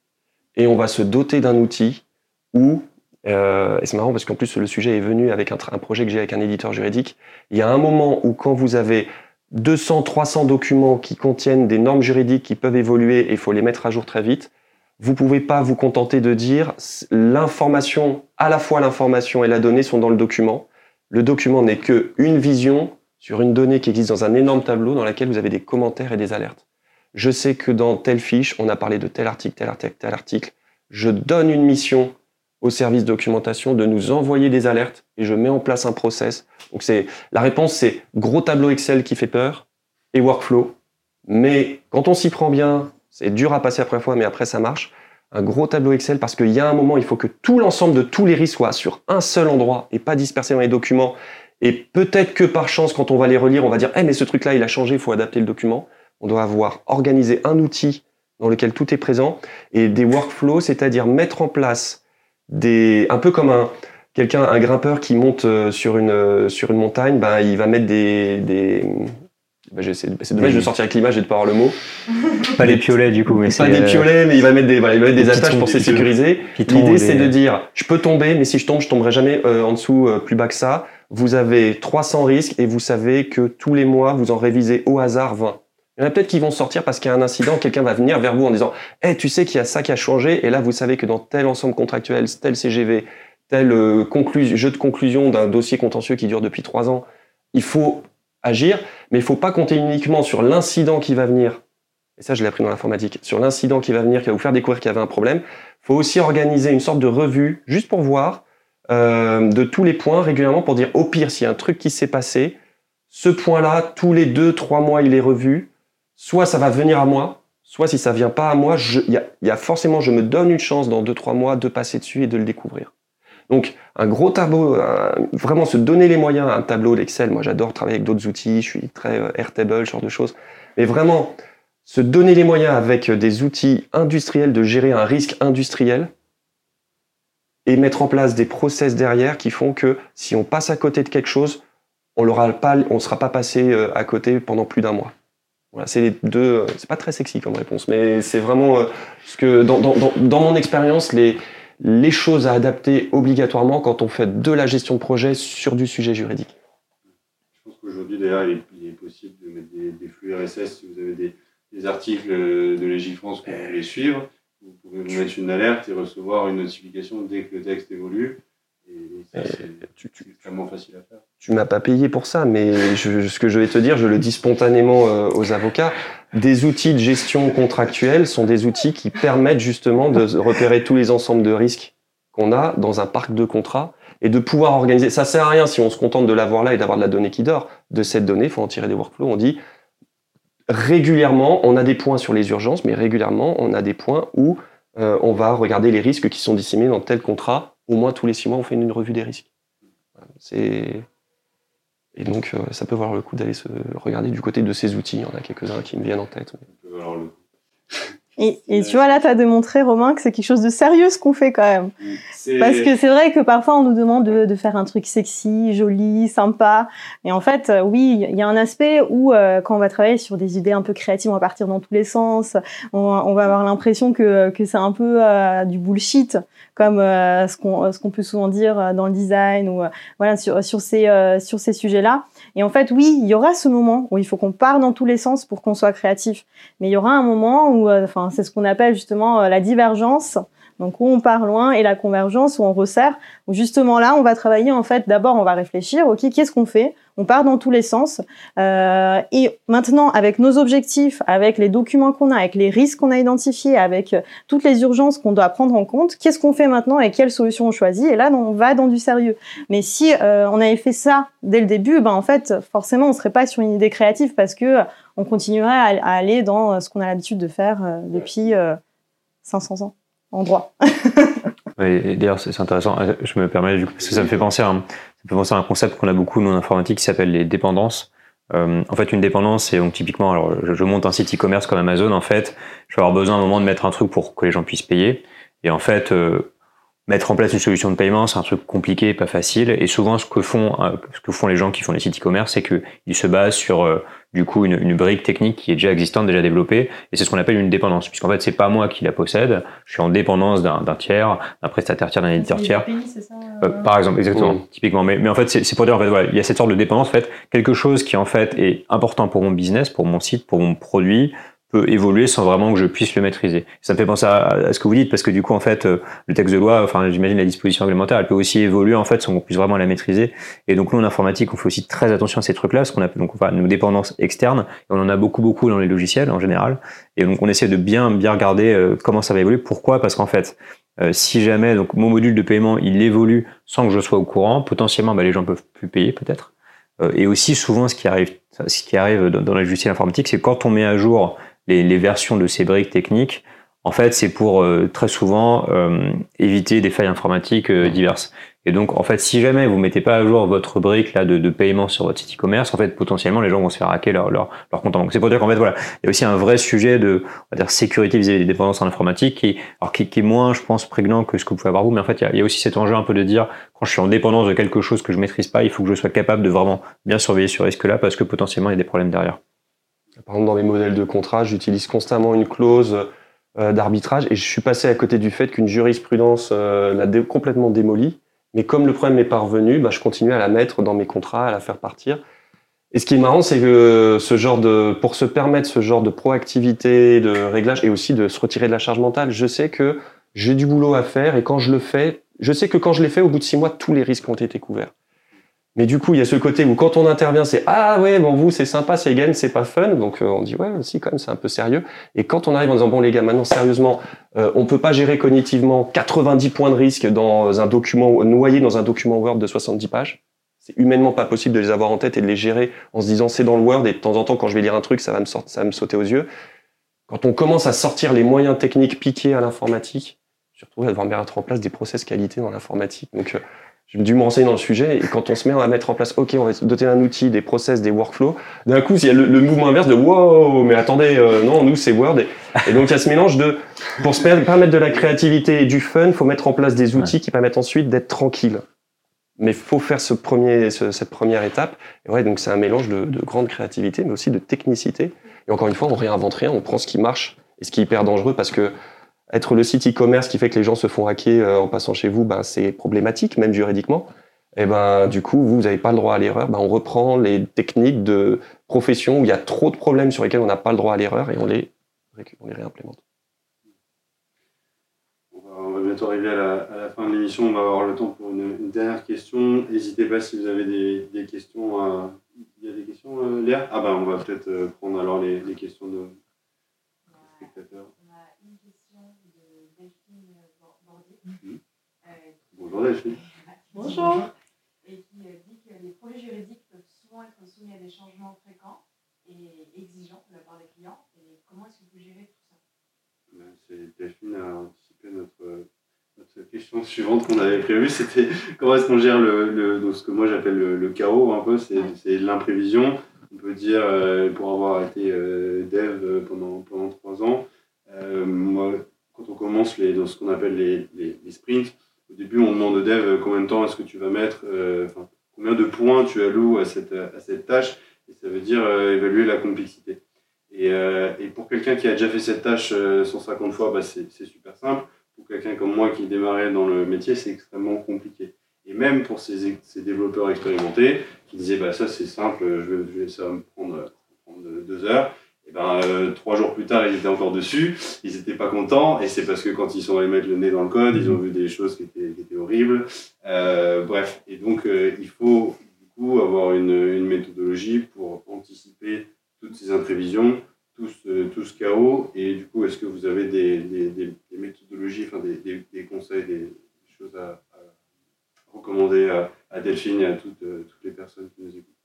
S6: Et on va se doter d'un outil où, euh, et c'est marrant parce qu'en plus le sujet est venu avec un, un projet que j'ai avec un éditeur juridique, il y a un moment où quand vous avez 200, 300 documents qui contiennent des normes juridiques qui peuvent évoluer et il faut les mettre à jour très vite, vous pouvez pas vous contenter de dire l'information, à la fois l'information et la donnée sont dans le document. Le document n'est que une vision sur une donnée qui existe dans un énorme tableau dans lequel vous avez des commentaires et des alertes. Je sais que dans telle fiche, on a parlé de tel article, tel article, tel article. Je donne une mission au service documentation de nous envoyer des alertes et je mets en place un process. Donc c'est la réponse, c'est gros tableau Excel qui fait peur et workflow. Mais quand on s'y prend bien, c'est dur à passer la première fois, mais après ça marche. Un gros tableau Excel parce qu'il y a un moment, il faut que tout l'ensemble de tous les risques soit sur un seul endroit et pas dispersé dans les documents et peut-être que par chance, quand on va les relire, on va dire, eh, mais ce truc-là, il a changé, il faut adapter le document. On doit avoir organisé un outil dans lequel tout est présent et des workflows, c'est-à-dire mettre en place des, un peu comme un, quelqu'un, un grimpeur qui monte euh, sur une, euh, sur une montagne, ben, il va mettre des, des ben, c'est dommage de sortir avec l'image et de pas avoir le mot. <laughs>
S5: pas les piolets du coup, mais
S6: pas des piolets, mais il va mettre des, voilà, il va mettre des attaches pour se sécuriser. L'idée c'est de dire, je peux tomber, mais si je tombe, je tomberai jamais euh, en dessous plus bas que ça vous avez 300 risques et vous savez que tous les mois, vous en révisez au hasard 20. Il y en a peut-être qui vont sortir parce qu'il y a un incident, quelqu'un va venir vers vous en disant hey, tu sais qu'il y a ça qui a changé, et là, vous savez que dans tel ensemble contractuel, tel CGV, tel euh, jeu de conclusion d'un dossier contentieux qui dure depuis trois ans, il faut agir, mais il faut pas compter uniquement sur l'incident qui va venir. Et ça, je l'ai appris dans l'informatique. Sur l'incident qui va venir, qui va vous faire découvrir qu'il y avait un problème. Il faut aussi organiser une sorte de revue, juste pour voir euh, de tous les points régulièrement pour dire au pire, s'il y a un truc qui s'est passé, ce point-là, tous les deux, trois mois, il est revu. Soit ça va venir à moi, soit si ça vient pas à moi, il y a, forcément, je me donne une chance dans deux, trois mois de passer dessus et de le découvrir. Donc, un gros tableau, vraiment se donner les moyens, un tableau d'Excel. Moi, j'adore travailler avec d'autres outils, je suis très euh, Airtable, ce genre de choses. Mais vraiment, se donner les moyens avec des outils industriels de gérer un risque industriel, et mettre en place des process derrière qui font que si on passe à côté de quelque chose, on ne sera pas passé euh, à côté pendant plus d'un mois. Voilà, c'est les deux. Euh, c'est pas très sexy comme réponse, mais c'est vraiment euh, ce que dans, dans, dans mon expérience, les, les choses à adapter obligatoirement quand on fait de la gestion de projet sur du sujet juridique.
S3: Je pense qu'aujourd'hui, d'ailleurs, il, est possible de mettre des, flux RSS si vous avez des, des articles de Légifrance que vous voulez suivre vous pouvez vous mettre une alerte et recevoir une notification dès que le texte évolue. Extrêmement facile à faire.
S6: Tu m'as pas payé pour ça, mais ce que je vais te dire, je le dis spontanément euh, aux avocats. Des outils de gestion contractuelle sont des outils qui permettent justement de repérer tous les ensembles de risques qu'on a dans un parc de contrats et de pouvoir organiser. Ça sert à rien si on se contente de l'avoir là et d'avoir de la donnée qui dort. De cette donnée, il faut en tirer des workflows. On dit régulièrement, on a des points sur les urgences, mais régulièrement, on a des points où euh, on va regarder les risques qui sont disséminés dans tel contrat. Au moins tous les six mois, on fait une, revue des risques. Et donc, euh, ça peut valoir le coup d'aller se regarder du côté de ces outils. Il y en a quelques-uns qui me viennent en tête. <laughs>
S4: Et, tu vois, là, tu as démontré, Romain, que c'est quelque chose de sérieux ce qu'on fait quand même. Parce que c'est vrai que parfois, on nous demande de, faire un truc sexy, joli, sympa. Et en fait, euh, oui, il y a un aspect où, euh, quand on va travailler sur des idées un peu créatives, on va partir dans tous les sens. On, va avoir l'impression que, que c'est un peu euh, du bullshit, comme ce qu'on ce qu'on peut souvent dire dans le design ou voilà sur, sur ces, sur ces sujets-là. Et en fait, oui, il y aura ce moment où il faut qu'on parte dans tous les sens pour qu'on soit créatif. Mais il y aura un moment où, enfin, c'est ce qu'on appelle justement euh, la divergence. Donc où on part loin et la convergence où on resserre. Où justement là, on va travailler en fait. D'abord, on va réfléchir. Ok, qu'est-ce qu'on fait? On part dans tous les sens. Euh, et maintenant, avec nos objectifs, avec les documents qu'on a, avec les risques qu'on a identifiés, avec euh, toutes les urgences qu'on doit prendre en compte, qu'est-ce qu'on fait maintenant et quelle solution on choisit? Et là, on va dans du sérieux. Mais si on avait fait ça dès le début, ben en fait, forcément, on serait pas sur une idée créative parce que on continuerait à, aller dans euh, ce qu'on a l'habitude de faire euh, depuis 500 euh, ans en droit. <laughs>
S5: D'ailleurs, c'est intéressant. Je me permets parce que ça me fait penser à un, ça fait penser un concept qu'on a beaucoup nous en informatique qui s'appelle les dépendances. en fait, une dépendance, c'est donc typiquement, alors je, monte un site e-commerce comme Amazon. En fait, je vais avoir besoin à un moment de mettre un truc pour que les gens puissent payer. Et en fait, mettre en place une solution de paiement, c'est un truc compliqué, pas facile. Et souvent, ce que font, ce que font les gens qui font les sites e-commerce, c'est qu'ils se basent sur du coup une, une, brique technique qui est déjà existante, déjà développée, et c'est ce qu'on appelle une dépendance, puisqu'en fait c'est pas moi qui la possède, je suis en dépendance d'un tiers, d'un prestataire tiers, d'un éditeur tiers.
S4: ça
S5: euh, par exemple, exactement, typiquement. Mais, mais en fait, c'est pour dire en fait, voilà, il y a cette sorte de dépendance, en fait, quelque chose qui en fait est important pour mon business, pour mon site, pour mon produit, peut évoluer sans vraiment que je puisse le maîtriser. Ça me fait penser à, ce que vous dites parce que du coup en fait euh, le texte de loi, enfin j'imagine la disposition réglementaire, elle peut aussi évoluer en fait sans qu'on puisse vraiment la maîtriser. Et donc nous en informatique, on fait aussi très attention à ces trucs-là, ce qu'on appelle donc enfin, nos dépendances externes. Et on en a beaucoup beaucoup dans les logiciels en général. Et donc on essaie de bien bien regarder euh, comment ça va évoluer. Pourquoi? Parce qu'en fait euh, si jamais donc mon module de paiement il évolue sans que je sois au courant, potentiellement bah, les gens peuvent plus payer peut-être. et aussi souvent ce qui arrive, ce qui arrive dans, dans les logiciels informatiques, c'est quand on met à jour les, versions de ces briques techniques, en fait, c'est pour euh, très souvent euh, éviter des failles informatiques euh, diverses. Et donc, en fait, si jamais vous mettez pas à jour votre brique là de, de paiement sur votre site e-commerce, en fait, potentiellement, les gens vont se faire hacker leur, leur, leur compte en banque. C'est pour dire qu'en fait, voilà, il y a aussi un vrai sujet de, on va dire, sécurité vis-à-vis des dépendances en informatique, qui, alors, qui, qui, est moins, je pense, prégnant que ce que vous pouvez avoir vous. Mais en fait, il y, a, il y, a, aussi cet enjeu un peu de dire, quand je suis en dépendance de quelque chose que je maîtrise pas, il faut que je sois capable de vraiment bien surveiller ce risque-là, parce que potentiellement, il y a des problèmes derrière.
S6: Par exemple, dans mes modèles de contrat, j'utilise constamment une clause euh, d'arbitrage et je suis passé à côté du fait qu'une jurisprudence euh, l'a complètement démolie. Mais comme le problème est parvenu, bah, je continue à la mettre dans mes contrats, à la faire partir. Et ce qui est marrant, c'est que ce genre de, pour se permettre ce genre de proactivité, de réglage et aussi de se retirer de la charge mentale, je sais que j'ai du boulot à faire et quand je le fais, je sais que quand je l'ai fait, au bout de six mois, tous les risques ont été couverts. Mais du coup, il y a ce côté où quand on intervient, c'est ah ouais, bon vous c'est sympa, c'est gain, c'est pas fun, donc euh, on dit ouais aussi quand même c'est un peu sérieux. Et quand on arrive en disant bon les gars, maintenant sérieusement, euh, on peut pas gérer cognitivement 90 points de risque dans un document noyé dans un document Word de 70 pages. C'est humainement pas possible de les avoir en tête et de les gérer en se disant c'est dans le Word et de temps en temps quand je vais lire un truc, ça va me sortir, ça va me sauter aux yeux. Quand on commence à sortir les moyens techniques piqués à l'informatique, surtout à devoir mettre en place des process qualité dans l'informatique. Donc euh, j'ai dû me renseigner dans le sujet et quand on se met à mettre en place, ok, on va se doter d'un outil, des process, des workflows, d'un coup, il y a le, mouvement inverse de wow, mais attendez, euh, non, nous c'est Word. Et, donc il y a ce mélange de, pour se permettre de la créativité et du fun, faut mettre en place des outils qui permettent ensuite d'être tranquille. Mais faut faire ce premier, cette première étape. Et ouais, donc c'est un mélange de, de, grande créativité, mais aussi de technicité. Et encore une fois, on réinvente rien, on prend ce qui marche et ce qui est hyper dangereux parce que être le site e-commerce qui fait que les gens se font hacker euh, en passant chez vous, ben, c'est problématique, même juridiquement. Et ben, du coup, vous n'avez pas le droit à l'erreur. Ben, on reprend les techniques de profession où il y a trop de problèmes sur lesquels on n'a pas le droit à l'erreur et on les, on réimplémente.
S3: On va bientôt arriver à la, fin de l'émission. On va avoir le temps pour une, dernière question. N'hésitez pas si vous avez des, questions. Il y a des questions, euh, Léa? Ah ben, on va peut-être euh, prendre alors les, les questions de spectateurs. Bonjour Delphine.
S7: Bonjour. Et qui euh, dit que les projets juridiques peuvent souvent être soumis à des changements fréquents et exigeants de la part des clients. Et comment est-ce que vous gérez tout ça?
S3: Ben, Delphine a anticipé notre, notre question suivante qu'on avait prévue. C'était comment est-ce qu'on gère le, ce que moi j'appelle le, chaos un peu, c'est l'imprévision. On peut dire, euh, pour avoir été euh, dev pendant, pendant trois ans, moi, quand on commence dans ce qu'on appelle les, sprints, au début, on demande au dev euh, combien de temps est-ce que tu vas mettre, euh, combien de points tu alloues à cette, cette tâche, et ça veut dire euh, évaluer la complexité. Et, pour quelqu'un qui a déjà fait cette tâche 150 fois, bah, c'est super simple. Pour quelqu'un comme moi qui démarrait dans le métier, c'est extrêmement compliqué. Et même pour ces, développeurs expérimentés qui disaient bah, ça c'est simple, je ça va me prendre deux heures, et ben, euh, trois jours plus tard, ils étaient encore dessus, ils n'étaient pas contents, et c'est parce que quand ils sont allés mettre le nez dans le code, ils ont vu des choses qui étaient, horribles. Euh, bref, et donc euh, il faut du coup avoir une, méthodologie pour anticiper toutes ces imprévisions, tout ce, chaos, et du coup, est-ce que vous avez des, méthodologies, enfin des, conseils, des choses à, recommander à, Delphine et à toutes les personnes qui nous écoutent?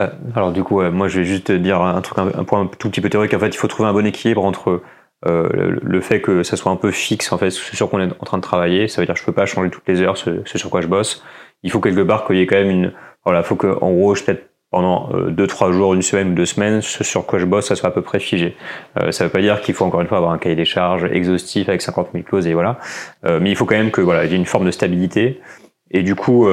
S5: Euh, alors du coup, moi je vais juste dire un truc, un, point tout petit peu théorique. En fait, il faut trouver un bon équilibre entre euh, le, fait que ça soit un peu fixe, en fait, ce sur quoi on est en train de travailler. Ça veut dire que je peux pas changer toutes les heures ce, sur quoi je bosse. Il faut quelque part qu'il y ait quand même une, voilà, faut que en gros, je peut-être pendant euh, deux trois jours, une semaine ou deux semaines, ce sur quoi je bosse, ça soit à peu près figé. Euh, ça veut pas dire qu'il faut encore une fois avoir un cahier des charges exhaustif avec 50 000 clauses et voilà. Euh, mais il faut quand même que voilà, il y ait une forme de stabilité. Et du coup,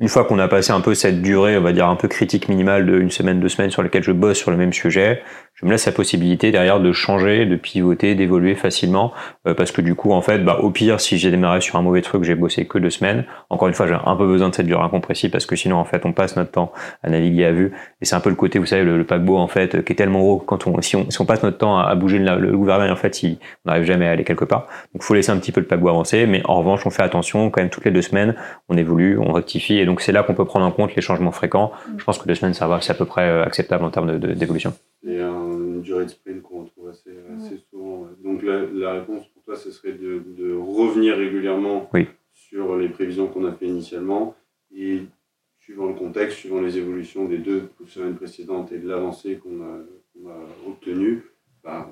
S5: une fois qu'on a passé un peu cette durée, on va dire un peu critique minimale de une semaine, deux semaines sur lesquelles je bosse sur le même sujet, je me laisse la possibilité derrière de changer, de pivoter, d'évoluer facilement, euh, parce que du coup, en fait, bah, au pire, si j'ai démarré sur un mauvais truc, j'ai bossé que deux semaines. Encore une fois, j'ai un peu besoin de cette durée incompressible parce que sinon, en fait, on passe notre temps à naviguer à vue. Et c'est un peu le côté, vous savez, le, paquebot, en fait, qui est tellement gros quand on, si on, si on passe notre temps à, bouger le, le, gouvernement, en fait, il, on n'arrive jamais à aller quelque part. Donc, faut laisser un petit peu le paquebot avancer, mais en revanche, on fait attention quand même toutes les deux semaines, on évolue, on rectifie, et donc c'est là qu'on peut prendre en compte les changements fréquents. Je pense que deux semaines, ça va, c'est à peu près euh, acceptable en termes d'évolution.
S3: De, et une durée de sprint qu'on retrouve assez, assez souvent. Donc la, la, réponse pour toi, ce serait de, de revenir régulièrement
S5: oui.
S3: sur les prévisions qu'on a fait initialement et suivant le contexte, suivant les évolutions des deux semaines précédentes et de l'avancée qu'on a, qu a obtenue, bah,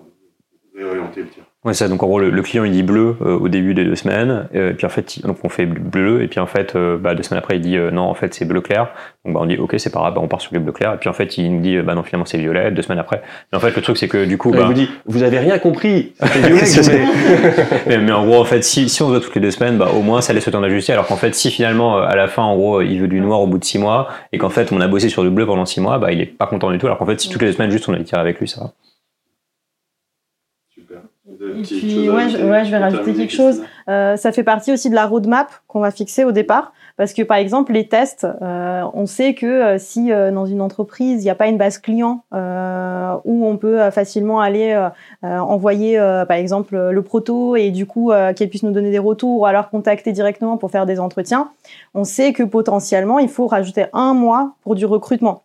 S3: réorienter le tir.
S5: Ouais, ça. Donc en gros, le, le client il dit bleu euh, au début des deux semaines, euh, et puis en fait, il, donc on fait bleu, et puis en fait, euh, bah, deux semaines après, il dit euh, non, en fait, c'est bleu clair. Donc bah, on dit ok, c'est pas grave, bah, on part sur le bleu clair. Et puis en fait, il nous dit bah non, finalement, c'est violet. Deux semaines après. Mais en fait, le truc c'est que du coup,
S6: Il
S5: bah,
S6: vous dit, vous avez rien compris. C'était <laughs> violet <laughs>
S5: mais, mais en gros, en fait, si, si on se voit toutes les deux semaines, bah, au moins ça laisse le temps d'ajuster. Alors qu'en fait, si finalement, euh, à la fin, en gros, il veut du noir au bout de six mois, et qu'en fait, on a bossé sur du bleu pendant six mois, bah, il est pas content du tout. Alors qu'en fait, si toutes les deux semaines, juste on a tiré avec lui, ça va.
S4: Et puis, ouais, je, ouais, je vais rajouter quelque chose. Euh, ça fait partie aussi de la roadmap qu'on va fixer au départ. Parce que, par exemple, les tests, euh, on sait que euh, si dans une entreprise, il n'y a pas une base client où on peut facilement aller envoyer, par exemple, le proto et du coup, qu'elle puisse nous donner des retours ou alors contacter directement pour faire des entretiens, on sait que potentiellement, il faut rajouter un mois pour du recrutement.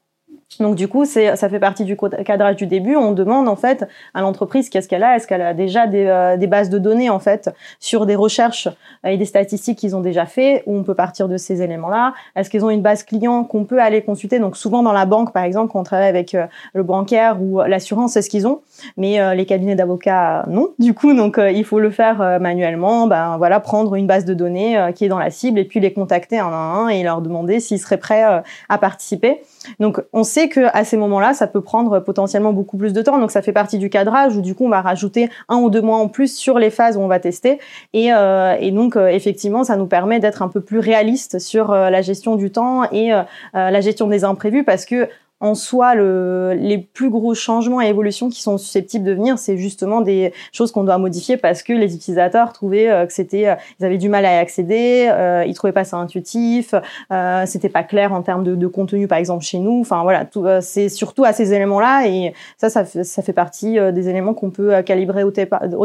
S4: Donc du coup, c'est ça fait partie du cadrage du début. On demande en fait à l'entreprise qu'est-ce qu'elle a? Est-ce qu'elle a déjà des, euh, des, bases de données en fait sur des recherches et des statistiques qu'ils ont déjà fait où on peut partir de ces éléments-là? Est-ce qu'ils ont une base client qu'on peut aller consulter? Donc souvent dans la banque par exemple, quand on travaille avec euh, le bancaire ou l'assurance, c'est ce qu'ils ont. Mais euh, les cabinets d'avocats non. Du coup, donc il faut le faire manuellement. Ben voilà, prendre une base de données qui est dans la cible et puis les contacter un à un et leur demander s'ils seraient prêts à participer. Donc on sait que à ces moments-là, ça peut prendre potentiellement beaucoup plus de temps. Donc ça fait partie du cadrage où du coup on va rajouter un ou deux mois en plus sur les phases où on va tester. Et, euh, et donc euh, effectivement, ça nous permet d'être un peu plus réaliste sur euh, la gestion du temps et euh, la gestion des imprévus parce que en soi, le, les plus gros changements et évolutions qui sont susceptibles de venir, c'est justement des choses qu'on doit modifier parce que les utilisateurs trouvaient euh, que c'était, euh, ils avaient du mal à y accéder, euh, ils trouvaient pas ça intuitif, euh, c'était pas clair en termes de, contenu, par exemple chez nous. Enfin voilà, euh, c'est surtout à ces éléments-là et ça, ça, fait partie des éléments qu'on peut calibrer au,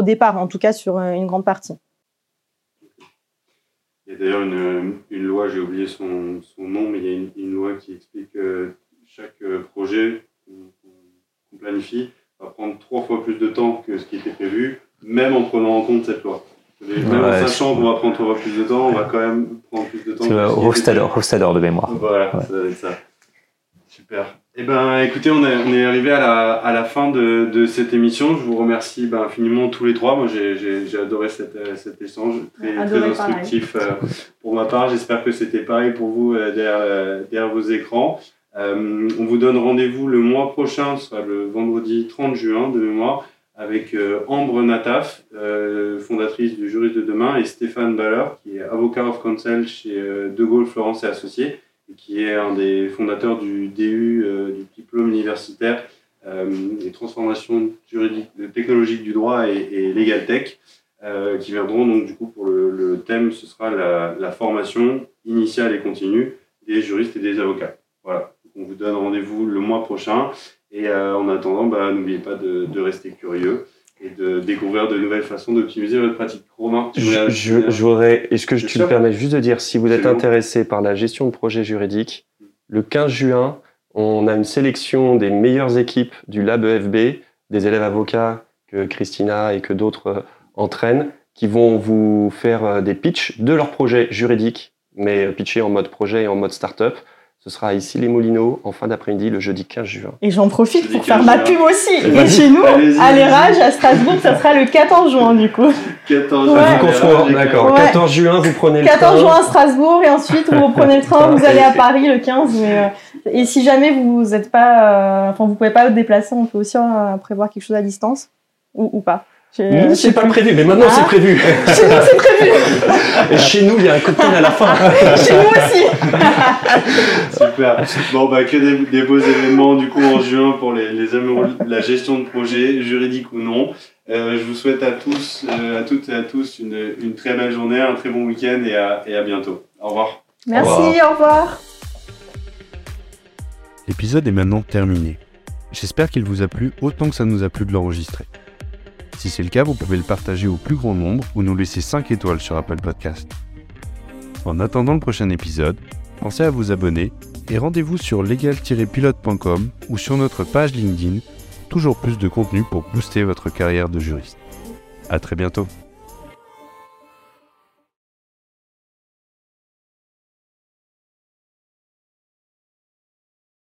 S4: départ, en tout cas sur une grande partie.
S3: Il y a d'ailleurs une, une, loi, j'ai oublié son, son, nom, mais il y a une loi qui explique chaque projet qu'on planifie va prendre trois fois plus de temps que ce qui était prévu, même en prenant en compte cette loi. Même ouais, en sachant qu'on va prendre trois fois plus de temps, on va quand même prendre plus de temps.
S5: C'est Hofstadter de mémoire.
S3: Voilà, ouais. ça va être ça. Super. Eh ben, écoutez, on est, on est arrivé à la, à la fin de, de cette émission. Je vous remercie ben, infiniment tous les trois. Moi, j'ai adoré cet, cet échange, très, très instructif euh, pour ma part. J'espère que c'était pareil pour vous euh, derrière, euh, derrière vos écrans. Euh, on vous donne rendez-vous le mois prochain, ce sera le vendredi 30 juin de mémoire, avec euh, Ambre Nataf, euh, fondatrice du Juriste de demain, et Stéphane Baller, qui est avocat of counsel chez euh, De Gaulle Florence et Associés, et qui est un des fondateurs du DU, euh, du diplôme universitaire des transformations juridiques, technologiques du droit et, et Legal Tech, qui viendront donc du coup pour le, le thème, ce sera la, la formation initiale et continue des juristes et des avocats. Voilà. On vous donne rendez-vous le mois prochain. Et euh, en attendant, bah, n'oubliez pas de, de, rester curieux et de découvrir de nouvelles façons d'optimiser votre pratique. Romain, tu
S6: je, je, j'aurais, est-ce que je, tu me permets juste de dire, si vous êtes intéressé par la gestion de projets juridiques, le 15 juin, on a une sélection des meilleures équipes du Lab EFB, des élèves avocats que Christina et que d'autres euh, entraînent, qui vont vous faire euh, des pitchs de leurs projets juridiques, mais pitchés en mode projet et en mode start-up. Ce sera ici les Moulineaux en fin d'après-midi le jeudi 15 juin.
S4: Et j'en profite pour faire ma pub aussi. Et chez nous, à l'Érage, à Strasbourg, ça sera le 14 juin du coup.
S3: 14
S6: juin. Ouais. D'accord. Ouais. 14 juin, vous prenez le
S4: 14
S6: train.
S4: 14 juin à Strasbourg et ensuite vous prenez le train, vous allez à Paris le 15. Mais, euh, et si jamais vous n'êtes pas, euh, enfin vous pouvez pas vous déplacer, on peut aussi euh, prévoir quelque chose à distance ou, ou pas. Je
S6: c'est
S4: sais
S6: pas prévu, mais maintenant
S4: Ah.
S6: c'est prévu. <laughs>
S4: Chez nous, c'est prévu. <laughs>
S6: Et chez nous, il y a un cocktail à la fin.
S4: Chez nous aussi. <laughs>
S3: Super. Bon, bah, que des, des beaux événements du coup en juin pour les, les amoureux de la gestion de projet, juridique ou non. Euh, je vous souhaite à tous, euh, à toutes et à tous une, une très belle journée, un très bon week-end et à, et à bientôt. Au revoir.
S4: Merci, au revoir.
S2: L'épisode est maintenant terminé. J'espère qu'il vous a plu autant que ça nous a plu de l'enregistrer. Si c'est le cas, vous pouvez le partager au plus grand nombre ou nous laisser 5 étoiles sur Apple Podcast. En attendant le prochain épisode, pensez à vous abonner et rendez-vous sur legal-pilote.com ou sur notre page LinkedIn, toujours plus de contenu pour booster votre carrière de juriste. À très bientôt.